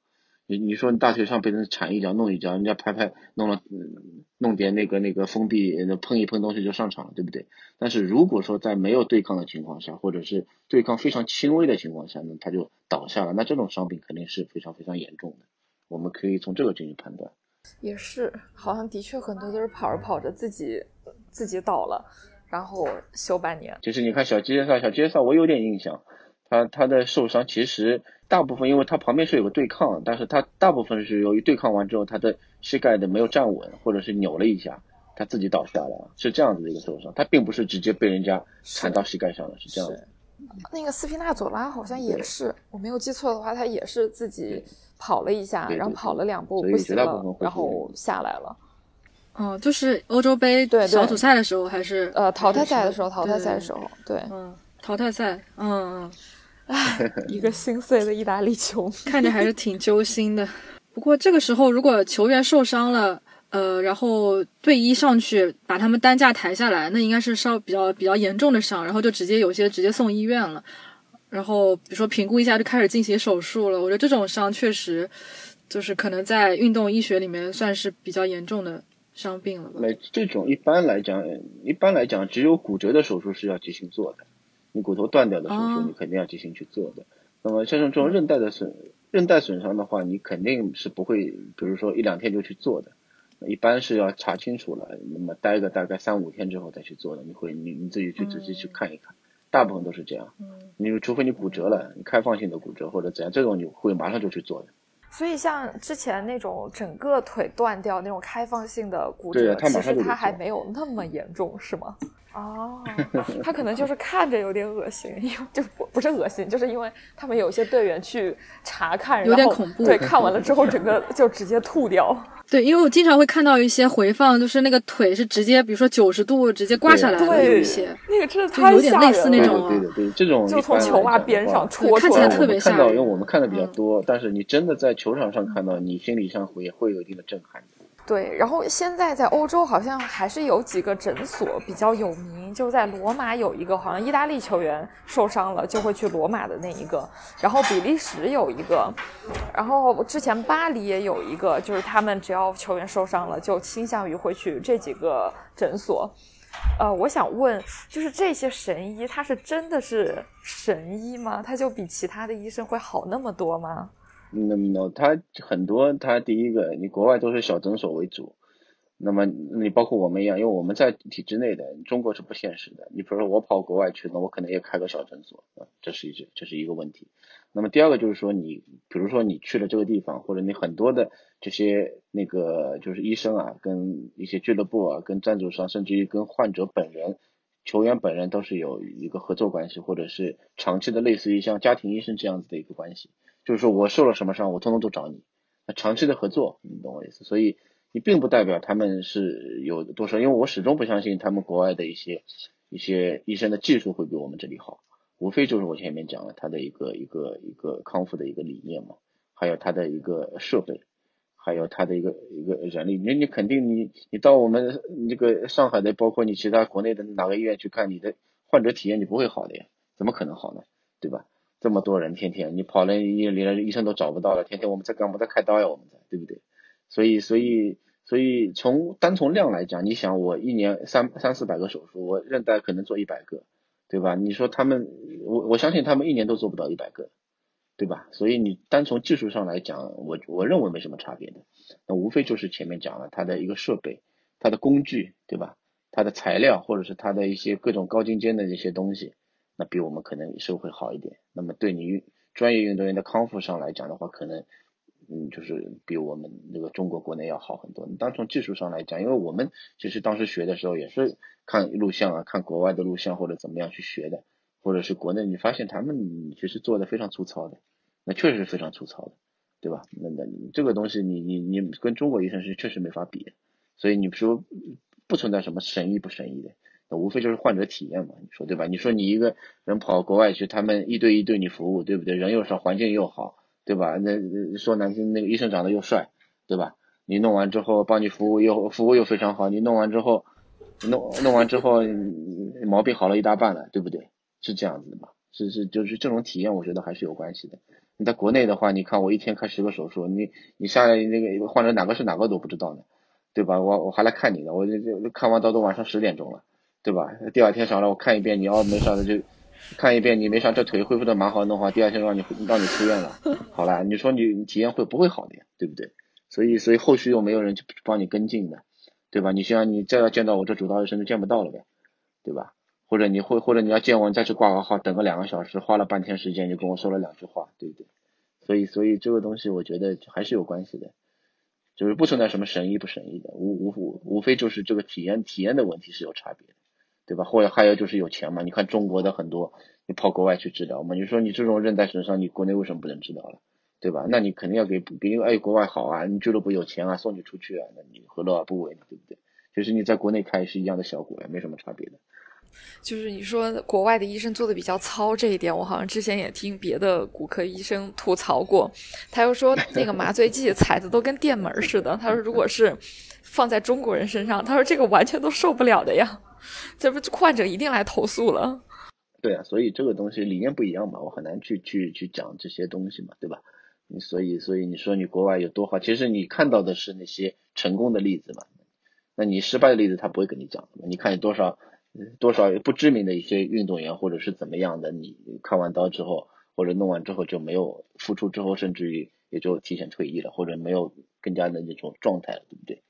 你你说你大腿上被人铲一脚弄一脚，人家拍拍弄了，嗯弄点那个那个封闭，那碰一碰东西就上场了，对不对？但是如果说在没有对抗的情况下，或者是对抗非常轻微的情况下呢，他就倒下了，那这种伤病肯定是非常非常严重的。我们可以从这个进行判断。也是，好像的确很多都是跑着跑着自己自己倒了，然后休半年。就是你看小杰萨，小杰萨我有点印象，他他的受伤其实大部分因为他旁边是有个对抗，但是他大部分是由于对抗完之后他的膝盖的没有站稳，或者是扭了一下，他自己倒下了，是这样子的一个受伤，他并不是直接被人家铲到膝盖上的，是这样子。那个斯皮纳佐拉好像也是，我没有记错的话，他也是自己跑了一下，然后跑了两步不行了，然后下来了。哦，就是欧洲杯小组赛的时候还是呃淘汰赛的时候，淘汰赛的时候，对，嗯，淘汰赛，嗯嗯，唉，一个心碎的意大利球迷，看着还是挺揪心的。不过这个时候，如果球员受伤了，呃，然后队医上去把他们担架抬下来，那应该是稍比较比较严重的伤，然后就直接有些直接送医院了，然后比如说评估一下就开始进行手术了。我觉得这种伤确实就是可能在运动医学里面算是比较严重的伤病了吧。那这种一般来讲，一般来讲，只有骨折的手术是要进行做的，你骨头断掉的手术你肯定要进行去做的。那么像这种韧带的损韧带损伤的话，你肯定是不会，比如说一两天就去做的。一般是要查清楚了，那么待个大概三五天之后再去做的，你会你你自己去仔细去看一看，大部分都是这样。嗯，你除非你骨折了，你开放性的骨折或者怎样，这种你会马上就去做的。所以像之前那种整个腿断掉那种开放性的骨折，其实它还没有那么严重，是吗？哦，他可能就是看着有点恶心，因为 就不不是恶心，就是因为他们有些队员去查看，有点恐怖。对，看完了之后整个 就直接吐掉。对，因为我经常会看到一些回放，就是那个腿是直接，比如说九十度直接挂下来的，有一些那个真的太有点类似那种，对对对，这种就从球袜边上戳出来，看起来特别吓人。看到，因为我们看的比较多，但是你真的在球场上看到，你心理上会也会有一定的震撼。对，然后现在在欧洲好像还是有几个诊所比较有名，就在罗马有一个，好像意大利球员受伤了就会去罗马的那一个，然后比利时有一个，然后之前巴黎也有一个，就是他们只要球员受伤了就倾向于会去这几个诊所。呃，我想问，就是这些神医他是真的是神医吗？他就比其他的医生会好那么多吗？那么他很多，他第一个，你国外都是小诊所为主，那么你包括我们一样，因为我们在体制内的，中国是不现实的。你比如说我跑国外去，那我可能也开个小诊所啊，这是一这是一个问题。那么第二个就是说，你比如说你去了这个地方，或者你很多的这些那个就是医生啊，跟一些俱乐部啊，跟赞助商，甚至于跟患者本人、球员本人都是有一个合作关系，或者是长期的类似于像家庭医生这样子的一个关系。就是说我受了什么伤，我通通都找你，那长期的合作，你懂我意思？所以你并不代表他们是有多少，因为我始终不相信他们国外的一些一些医生的技术会比我们这里好，无非就是我前面讲了他的一个一个一个康复的一个理念嘛，还有他的一个设备，还有他的一个一个人力，你你肯定你你到我们这个上海的，包括你其他国内的哪个医院去看，你的患者体验你不会好的呀，怎么可能好呢？对吧？这么多人，天天你跑了医院里了，医生都找不到了。天天我们在干嘛？在开刀呀，我们在，对不对？所以，所以，所以从单从量来讲，你想我一年三三四百个手术，我韧带可能做一百个，对吧？你说他们，我我相信他们一年都做不到一百个，对吧？所以你单从技术上来讲，我我认为没什么差别的。那无非就是前面讲了，它的一个设备、它的工具，对吧？它的材料，或者是它的一些各种高精尖的这些东西。那比我们可能是会好一点。那么对你专业运动员的康复上来讲的话，可能嗯就是比我们那个中国国内要好很多。你单从技术上来讲，因为我们其实当时学的时候也是看录像啊，看国外的录像或者怎么样去学的，或者是国内你发现他们其实做的非常粗糙的，那确实是非常粗糙的，对吧？那那这个东西你你你跟中国医生是确实没法比，所以你说不存在什么神医不神医的。那无非就是患者体验嘛，你说对吧？你说你一个人跑国外去，他们一对一对你服务，对不对？人又少，环境又好，对吧？那说难听，那个医生长得又帅，对吧？你弄完之后帮你服务又服务又非常好，你弄完之后弄弄完之后毛病好了一大半了，对不对？是这样子的嘛？是是就是这种体验，我觉得还是有关系的。你在国内的话，你看我一天开十个手术，你你下来那个患者哪个是哪个都不知道呢，对吧？我我还来看你呢，我这这看完到都晚上十点钟了。对吧？第二天上来我看一遍，你要没啥的就看一遍，你没啥，这腿恢复的蛮好的话，第二天让你让你出院了，好了，你说你体验会不会好的呀？对不对？所以所以后续又没有人去帮你跟进的，对吧？你像你再要见到我这主刀医生就见不到了呗，对吧？或者你会或者你要见我，你再去挂个号，等个两个小时，花了半天时间就跟我说了两句话，对不对？所以所以这个东西我觉得还是有关系的，就是不存在什么神医不神医的，无无无无非就是这个体验体验的问题是有差别的。对吧？或者还有就是有钱嘛？你看中国的很多，你跑国外去治疗嘛？你说你这种韧带损伤，你国内为什么不能治疗了？对吧？那你肯定要给因为，哎，国外好啊，你俱乐部有钱啊，送你出去啊，那你何乐而不为呢？对不对？其实你在国内开是一样的效果，也没什么差别的。就是你说国外的医生做的比较糙这一点，我好像之前也听别的骨科医生吐槽过。他又说那个麻醉剂踩的都跟电门似的。他说如果是放在中国人身上，他说这个完全都受不了的呀。这不患者一定来投诉了。对啊，所以这个东西理念不一样嘛，我很难去去去讲这些东西嘛，对吧？你所以所以你说你国外有多好，其实你看到的是那些成功的例子嘛。那你失败的例子他不会跟你讲。你看有多少？多少不知名的一些运动员，或者是怎么样的，你看完刀之后，或者弄完之后就没有复出之后，甚至于也就提前退役了，或者没有更加的那种状态了，对不对？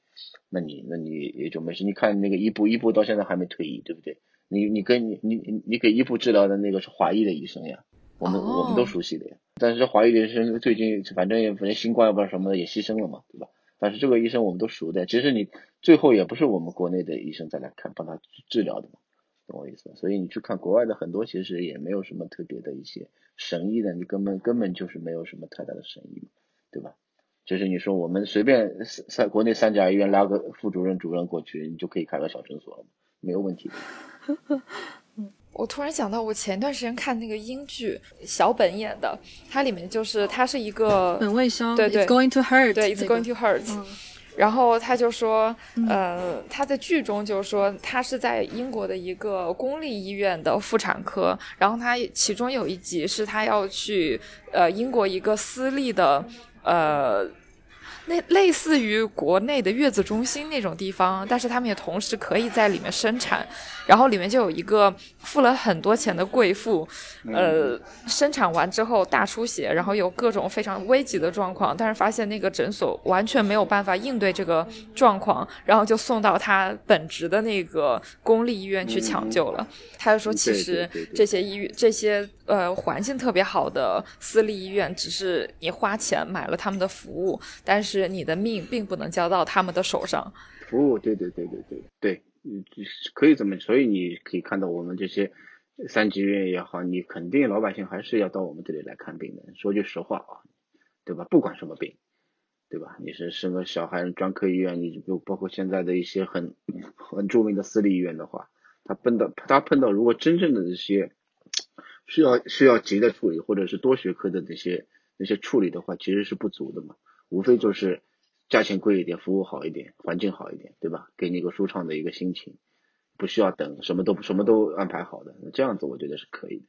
那你那你也就没事。你看那个伊布，伊布到现在还没退役，对不对？你你跟你你你给伊布治疗的那个是华裔的医生呀，我们我们都熟悉的呀。但是华裔的医生最近反正也反正新冠不知道什么的也牺牲了嘛，对吧？但是这个医生我们都熟的，其实你最后也不是我们国内的医生再来看帮他治疗的嘛，懂我意思？所以你去看国外的很多，其实也没有什么特别的一些神医的，你根本根本就是没有什么太大的神医，对吧？就是你说我们随便三国内三甲医院拉个副主任、主任过去，你就可以开个小诊所了，没有问题。我突然想到，我前段时间看那个英剧，小本演的，它里面就是它是一个本卫肖，对对，It's going to hurt，对，It's going to hurt。然后他就说，呃，他在剧中就是说，他是在英国的一个公立医院的妇产科，然后他其中有一集是他要去呃英国一个私立的呃。那类似于国内的月子中心那种地方，但是他们也同时可以在里面生产，然后里面就有一个付了很多钱的贵妇，呃，生产完之后大出血，然后有各种非常危急的状况，但是发现那个诊所完全没有办法应对这个状况，然后就送到他本职的那个公立医院去抢救了。他就说，其实这些医院这些。呃，环境特别好的私立医院，只是你花钱买了他们的服务，但是你的命并不能交到他们的手上。服务，对对对对对对，嗯，可以这么，所以你可以看到我们这些三级医院也好，你肯定老百姓还是要到我们这里来看病的。说句实话啊，对吧？不管什么病，对吧？你是生个小孩专科医院，你就包括现在的一些很很著名的私立医院的话，他碰到他碰到如果真正的这些。需要需要急的处理，或者是多学科的那些那些处理的话，其实是不足的嘛。无非就是价钱贵一点，服务好一点，环境好一点，对吧？给你一个舒畅的一个心情，不需要等，什么都什么都安排好的，那这样子我觉得是可以的。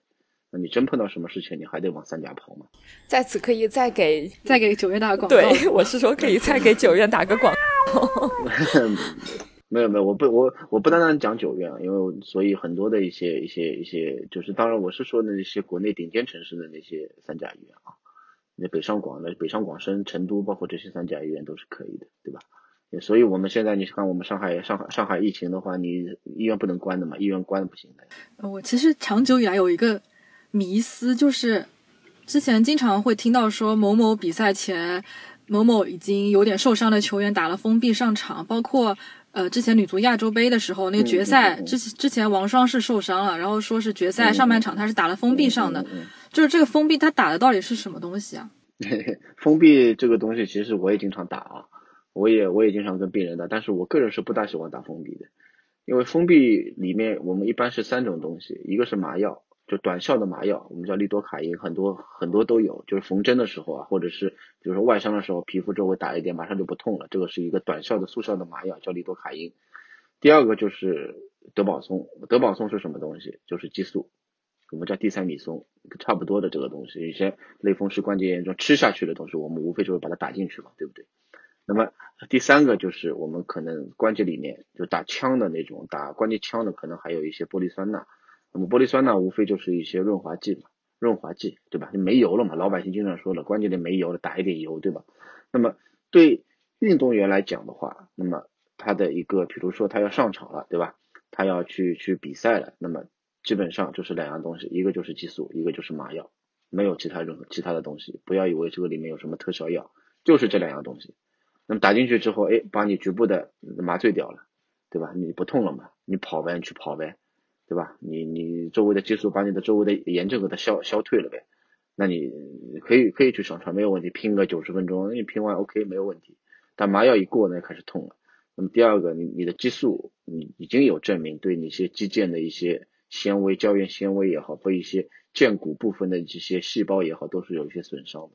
那你真碰到什么事情，你还得往三甲跑嘛。在此可以再给再给九月打个广告。对，我是说可以再给九月打个广告。没有没有，我不我我不单单讲九院，因为所以很多的一些一些一些，就是当然我是说的那些国内顶尖城市的那些三甲医院啊，那北上广的北上广深、成都，包括这些三甲医院都是可以的，对吧？所以我们现在你看我们上海上海上海疫情的话，你医院不能关的嘛，医院关不行的。我其实长久以来有一个迷思，就是之前经常会听到说某某比赛前某某已经有点受伤的球员打了封闭上场，包括。呃，之前女足亚洲杯的时候，那个决赛之之前王霜是受伤了，然后说是决赛上半场他是打了封闭上的，就是这个封闭他打的到底是什么东西啊？封闭这个东西其实我也经常打啊，我也我也经常跟病人打，但是我个人是不大喜欢打封闭的，因为封闭里面我们一般是三种东西，一个是麻药。就短效的麻药，我们叫利多卡因，很多很多都有。就是缝针的时候啊，或者是比如说外伤的时候，皮肤周围打一点，马上就不痛了。这个是一个短效的速效的麻药，叫利多卡因。第二个就是德宝松，德宝松是什么东西？就是激素，我们叫地塞米松，差不多的这个东西。有些类风湿关节炎中吃下去的东西，我们无非就是把它打进去嘛，对不对？那么第三个就是我们可能关节里面就打枪的那种，打关节枪的可能还有一些玻璃酸钠。那么玻璃酸呢，无非就是一些润滑剂嘛，润滑剂，对吧？就没油了嘛，老百姓经常说了，关节里没油了，打一点油，对吧？那么对运动员来讲的话，那么他的一个，比如说他要上场了，对吧？他要去去比赛了，那么基本上就是两样东西，一个就是激素，一个就是麻药，没有其他任何其他的东西。不要以为这个里面有什么特效药，就是这两样东西。那么打进去之后，哎，把你局部的麻醉掉了，对吧？你不痛了嘛？你跑呗，你去跑呗。对吧？你你周围的激素把你的周围的炎症给它消消退了呗，那你可以可以去上传没有问题，拼个九十分钟，你拼完 OK 没有问题。但麻药一过呢，开始痛了。那么第二个，你你的激素你已经有证明对你一些肌腱的一些纤维、胶原纤维也好，或一些腱骨部分的这些细胞也好，都是有一些损伤的。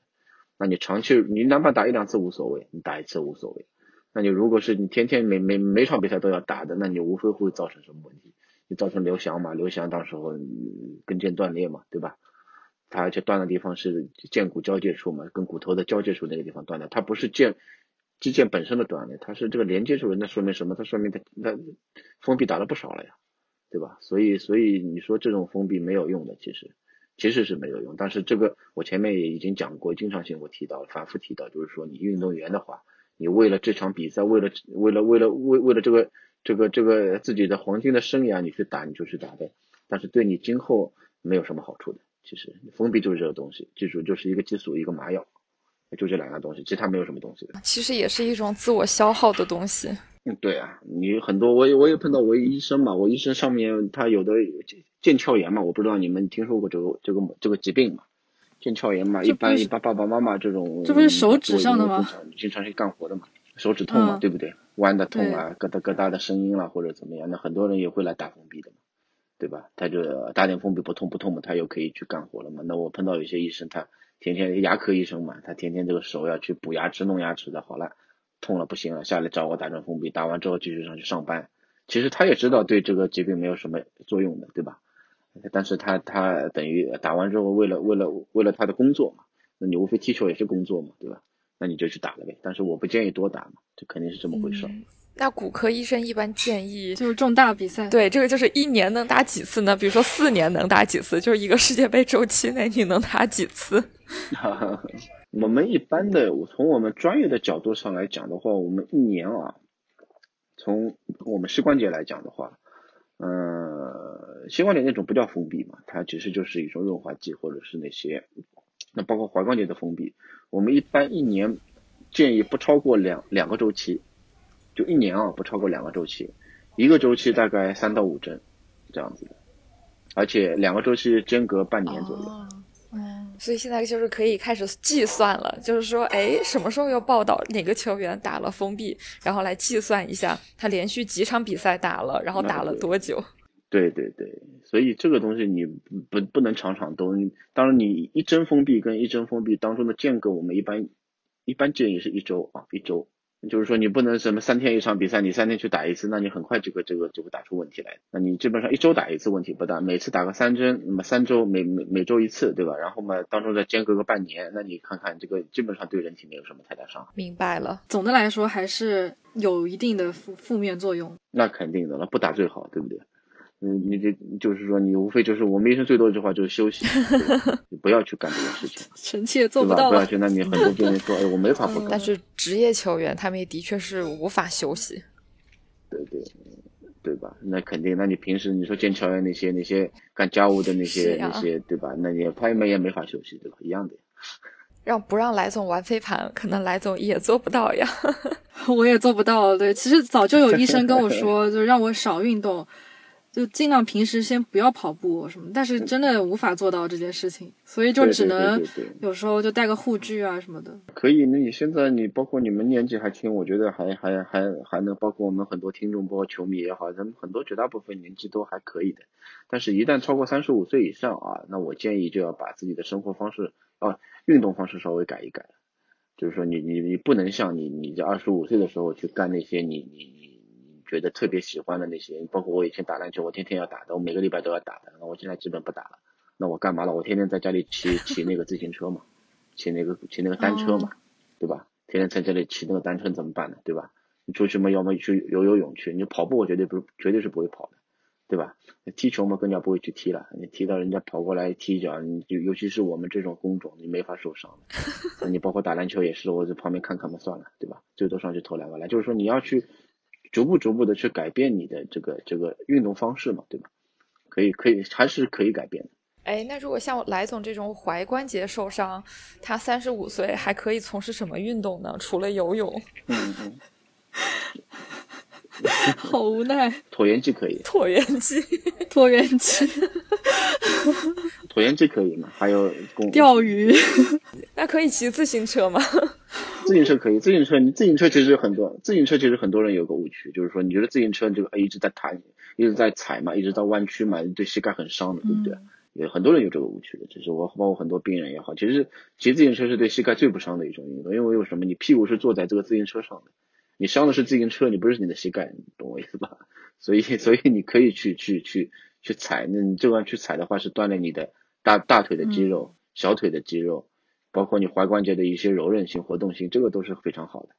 那你长期你哪怕打一两次无所谓，你打一次无所谓。那你如果是你天天每每每场比赛都要打的，那你无非会造成什么问题？就造成刘翔嘛？刘翔到时候跟腱断裂嘛，对吧？他而且断的地方是腱骨交界处嘛，跟骨头的交界处那个地方断的，它不是腱肌腱本身的断裂，它是这个连接处，那说明什么？它说明他那封闭打了不少了呀，对吧？所以所以你说这种封闭没有用的，其实其实是没有用。但是这个我前面也已经讲过，经常性我提到，反复提到，就是说你运动员的话。你为了这场比赛，为了为了为了为为了这个这个这个自己的黄金的生涯，你去打你就去打呗，但是对你今后没有什么好处的。其实封闭就是这个东西，记住就是一个激素一个麻药，就这两样东西，其他没有什么东西的。其实也是一种自我消耗的东西。嗯，对啊，你很多我也我也碰到我医生嘛，我医生上面他有的腱鞘炎嘛，我不知道你们听说过这个这个这个疾病嘛？腱鞘炎嘛，一般一般爸爸妈妈这种，这不是手指上的吗？经常去干活的嘛，手指痛嘛，对不对？弯的痛啊，咯哒咯哒的声音啦，或者怎么样，那很多人也会来打封闭的嘛，对吧？他就打点封闭不痛不痛嘛，他又可以去干活了嘛。那我碰到有些医生，他天天牙科医生嘛，他天天这个手要去补牙齿弄牙齿的，好了，痛了不行了，下来找我打针封闭，打完之后继续上去上班。其实他也知道对这个疾病没有什么作用的，对吧？但是他他等于打完之后，为了为了为了他的工作嘛，那你无非踢球也是工作嘛，对吧？那你就去打了呗。但是我不建议多打嘛，这肯定是这么回事。那骨科医生一般建议就是重大比赛，对这个就是一年能打几次呢？比如说四年能打几次？就是一个世界杯周期内你能打几次？我们一般的从我们专业的角度上来讲的话，我们一年啊，从我们膝关节来讲的话。嗯，膝关节那种不叫封闭嘛，它其实就是一种润滑剂或者是那些，那包括踝关节的封闭，我们一般一年建议不超过两两个周期，就一年啊不超过两个周期，一个周期大概三到五针这样子的，而且两个周期间隔半年左右。所以现在就是可以开始计算了，就是说，哎，什么时候要报道哪个球员打了封闭，然后来计算一下他连续几场比赛打了，然后打了多久。对对对，所以这个东西你不不能场场都，当然你一针封闭跟一针封闭当中的间隔，我们一般一般建议是一周啊，一周。就是说你不能什么三天一场比赛，你三天去打一次，那你很快这个这个就会打出问题来。那你基本上一周打一次问题不大，每次打个三针，那么三周每每每周一次，对吧？然后嘛当中再间隔个半年，那你看看这个基本上对人体没有什么太大伤害。明白了，总的来说还是有一定的负负面作用。那肯定的，那不打最好，对不对？嗯，你这就是说，你无非就是我们医生最多一句话就是休息，你 不要去干这件事情。臣妾做不到。不要去，那你很多病人说，哎，我没法不干。但是职业球员他们也的确是无法休息。对对，对吧？那肯定，那你平时你说见球员那些那些干家务的那些那些，对吧？那你他们也没法休息，对吧？一样的。让不让来总玩飞盘，可能来总也做不到呀。我也做不到，对。其实早就有医生跟我说，就让我少运动。就尽量平时先不要跑步什么，但是真的无法做到这件事情，所以就只能有时候就带个护具啊什么的。可以，那你现在你包括你们年纪还轻，我觉得还还还还能包括我们很多听众，包括球迷也好，咱们很多绝大部分年纪都还可以的。但是，一旦超过三十五岁以上啊，那我建议就要把自己的生活方式啊运动方式稍微改一改，就是说你你你不能像你你在二十五岁的时候去干那些你你你。觉得特别喜欢的那些，包括我以前打篮球，我天天要打的，我每个礼拜都要打的。那我现在基本不打了。那我干嘛了？我天天在家里骑骑那个自行车嘛，骑那个骑那个单车嘛，对吧？天天在这里骑那个单车怎么办呢？对吧？你出去嘛，要么去游游泳去。你跑步，我绝对不绝对是不会跑的，对吧？踢球嘛，更加不会去踢了。你踢到人家跑过来踢一脚，你就尤其是我们这种工种，你没法受伤的。那你包括打篮球也是，我在旁边看看嘛，算了，对吧？最多上去投两个篮。就是说你要去。逐步逐步的去改变你的这个这个运动方式嘛，对吧？可以可以还是可以改变的。哎，那如果像来总这种踝关节受伤，他三十五岁还可以从事什么运动呢？除了游泳？好无奈。椭圆机可以，椭圆机，椭圆机，椭圆机可以吗？还有公钓鱼，那可以骑自行车吗？自行车可以，自行车你自行车其实很多，自行车其实很多人有个误区，就是说你觉得自行车这个哎一直在弹，一直在踩嘛，一直在弯曲嘛，对膝盖很伤的，对不对？有很多人有这个误区的，就是我包括很多病人也好，其实骑自行车是对膝盖最不伤的一种运动，因为为什么？你屁股是坐在这个自行车上的，你伤的是自行车，你不是你的膝盖，你懂我意思吧？所以所以你可以去去去去踩，那你这样去踩的话是锻炼你的大大腿的肌肉、小腿的肌肉，包括你踝关节的一些柔韧性、活动性，这个都是非常好的。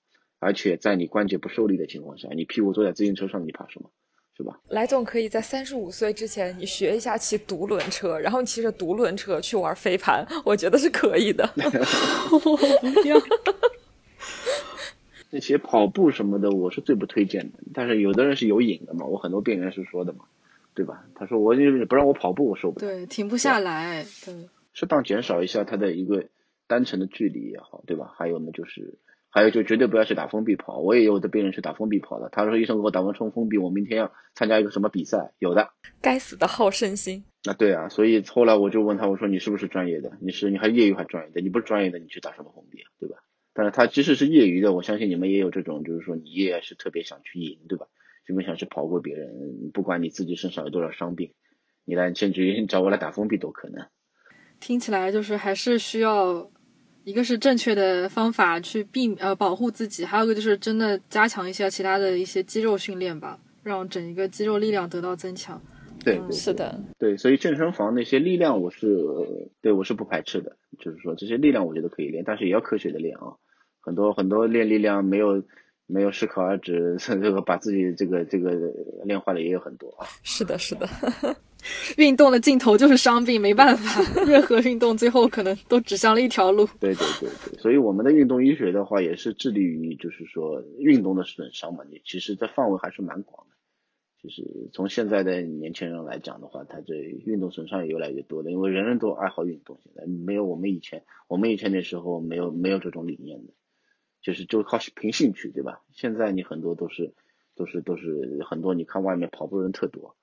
而且在你关节不受力的情况下，你屁股坐在自行车上，你怕什么？是吧？来总可以在三十五岁之前，你学一下骑独轮车，然后骑着独轮车去玩飞盘，我觉得是可以的。我不要。那些跑步什么的，我是最不推荐的。但是有的人是有瘾的嘛，我很多病人是说的嘛，对吧？他说我你不让我跑步，我受不了。对，停不下来。对，适当减少一下他的一个单程的距离也好，对吧？还有呢，就是还有就绝对不要去打封闭跑。我也有的病人是打封闭跑的，他说医生给我打完冲封闭，我明天要参加一个什么比赛，有的。该死的好胜心。那，对啊，所以后来我就问他，我说你是不是专业的？你是你还业余还专业的？你不是专业的，你去打什么封闭啊？对吧？但是他即使是业余的，我相信你们也有这种，就是说你也是特别想去赢，对吧？特别想去跑过别人，不管你自己身上有多少伤病，你来甚至于找我来打封闭都可能。听起来就是还是需要一个是正确的方法去避呃保护自己，还有一个就是真的加强一下其他的一些肌肉训练吧，让整一个肌肉力量得到增强。对，是的，对，所以健身房那些力量我是对我是不排斥的，就是说这些力量我觉得可以练，但是也要科学的练啊。很多很多练力量没有没有适可而止，这个把自己这个这个练坏了也有很多啊。是的，是的，运动的尽头就是伤病，没办法，任何运动最后可能都指向了一条路。对对对对，所以我们的运动医学的话，也是致力于就是说运动的损伤嘛，你其实这范围还是蛮广的。就是从现在的年轻人来讲的话，他这运动损伤也越来越多了，因为人人都爱好运动，现在没有我们以前，我们以前那时候没有没有这种理念的。就是就靠凭兴趣，对吧？现在你很多都是都是都是很多，你看外面跑步人特多，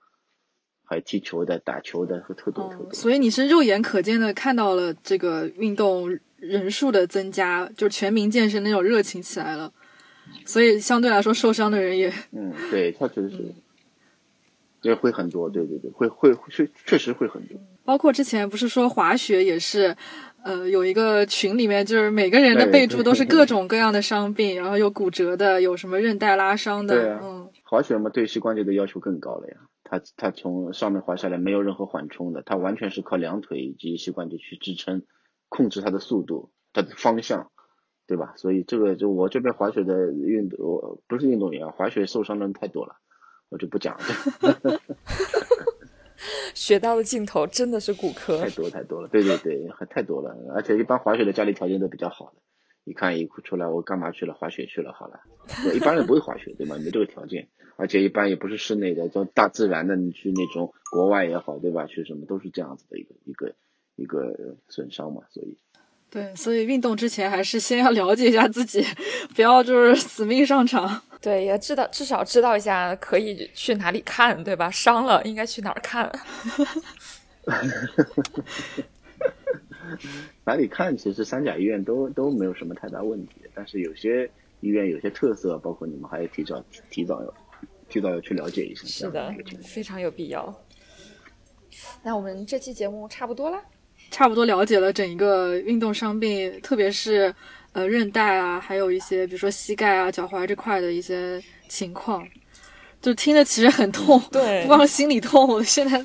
还有踢球的、打球的和特多特多。所以你是肉眼可见的看到了这个运动人数的增加，就全民健身那种热情起来了。所以相对来说受伤的人也嗯，对，他确实是，也，会很多，对对对，会会确确实会很多。包括之前不是说滑雪也是。呃，有一个群里面，就是每个人的备注都是各种各样的伤病，然后有骨折的，有什么韧带拉伤的。嗯，滑雪嘛，对膝关节的要求更高了呀。他他从上面滑下来没有任何缓冲的，他完全是靠两腿以及膝关节去支撑，控制它的速度、它的方向，对吧？所以这个就我这边滑雪的运动，不是运动员，滑雪受伤的人太多了，我就不讲了。学到的尽头真的是骨科，太多太多了，对对对，还太多了。而且一般滑雪的家里条件都比较好的，一看一出来，我干嘛去了？滑雪去了，好了。一般人不会滑雪，对吗？没这个条件，而且一般也不是室内的，就大自然的，你去那种国外也好，对吧？去什么都是这样子的一个一个一个损伤嘛，所以。对，所以运动之前还是先要了解一下自己，不要就是死命上场。对，也知道至少知道一下可以去哪里看，对吧？伤了应该去哪儿看？哪里看？其实三甲医院都都没有什么太大问题，但是有些医院有些特色，包括你们还要提早提早要提早要去了解一下。是的，非常有必要。那我们这期节目差不多了。差不多了解了整一个运动伤病，特别是呃韧带啊，还有一些比如说膝盖啊、脚踝这块的一些情况，就听着其实很痛，对，不光心里痛，现在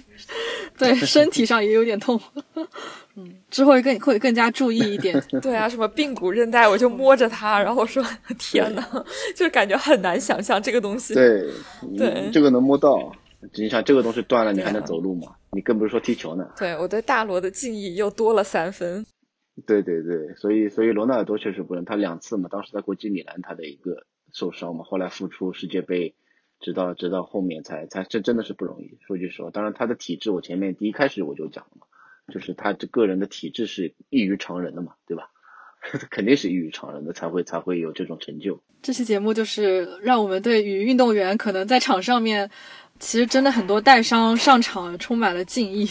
对身体上也有点痛，嗯，之后会更会更加注意一点。对啊，什么髌骨韧带，我就摸着它，然后说 天呐，就是感觉很难想象这个东西。对，对，这个能摸到，你想这个东西断了，你还能走路吗？你更不是说踢球呢。对我对大罗的敬意又多了三分。对对对，所以所以罗纳尔多确实不能，他两次嘛，当时在国际米兰他的一个受伤嘛，后来复出世界杯，直到直到后面才才这真的是不容易。说句实话，当然他的体质我前面第一开始我就讲了嘛，就是他这个人的体质是异于常人的嘛，对吧？肯定是异于常人的，才会才会有这种成就。这期节目就是让我们对于运动员可能在场上面，其实真的很多带伤上场充满了敬意。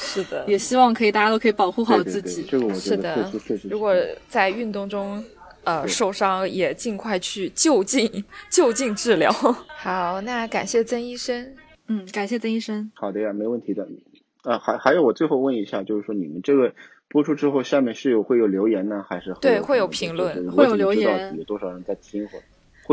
是的，也希望可以大家都可以保护好自己。这个我觉得确实确实。如果在运动中呃受伤，也尽快去就近 就近治疗。好，那感谢曾医生。嗯，感谢曾医生。好的呀，没问题的。啊，还还有，我最后问一下，就是说你们这个播出之后，下面是有会有留言呢，还是对会有评论，会有留言，有多少人在听或？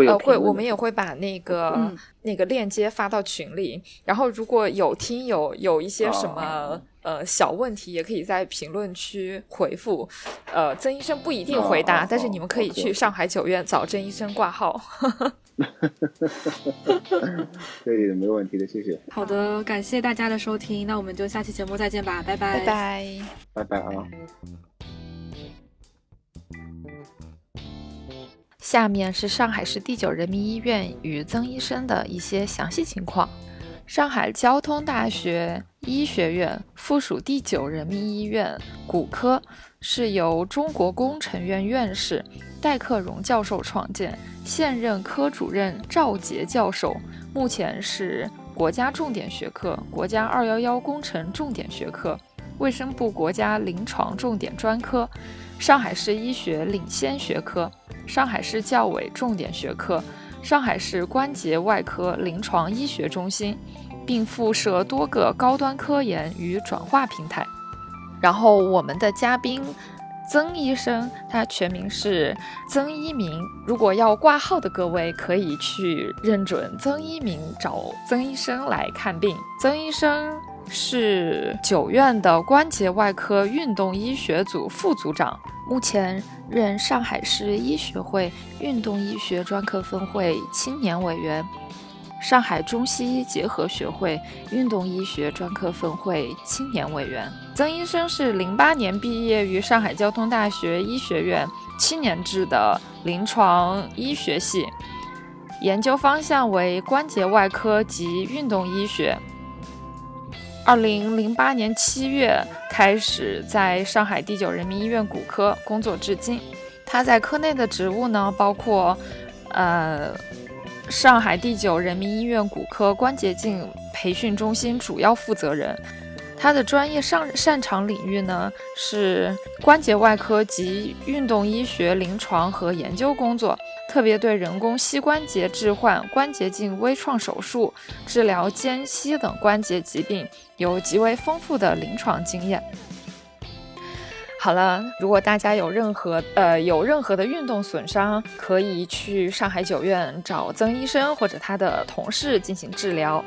呃，会，我们也会把那个那个链接发到群里。然后，如果有听友有一些什么呃小问题，也可以在评论区回复。呃，曾医生不一定回答，但是你们可以去上海九院找曾医生挂号。可以的，没问题的，谢谢。好的，感谢大家的收听，那我们就下期节目再见吧，拜拜，拜拜，拜拜啊。下面是上海市第九人民医院与曾医生的一些详细情况。上海交通大学医学院附属第九人民医院骨科是由中国工程院院士戴克荣教授创建，现任科主任赵杰教授，目前是国家重点学科、国家“二幺幺”工程重点学科、卫生部国家临床重点专科、上海市医学领先学科。上海市教委重点学科，上海市关节外科临床医学中心，并附设多个高端科研与转化平台。然后我们的嘉宾曾医生，他全名是曾一鸣。如果要挂号的各位，可以去认准曾一鸣，找曾医生来看病。曾医生是九院的关节外科运动医学组副组长，目前。任上海市医学会运动医学专科分会青年委员，上海中西医结合学会运动医学专科分会青年委员。曾医生是零八年毕业于上海交通大学医学院七年制的临床医学系，研究方向为关节外科及运动医学。二零零八年七月开始在上海第九人民医院骨科工作至今。他在科内的职务呢，包括呃上海第九人民医院骨科关节镜培训中心主要负责人。他的专业上擅长领域呢是关节外科及运动医学临床和研究工作。特别对人工膝关节置换、关节镜微创手术、治疗间膝等关节疾病有极为丰富的临床经验。好了，如果大家有任何呃有任何的运动损伤，可以去上海九院找曾医生或者他的同事进行治疗。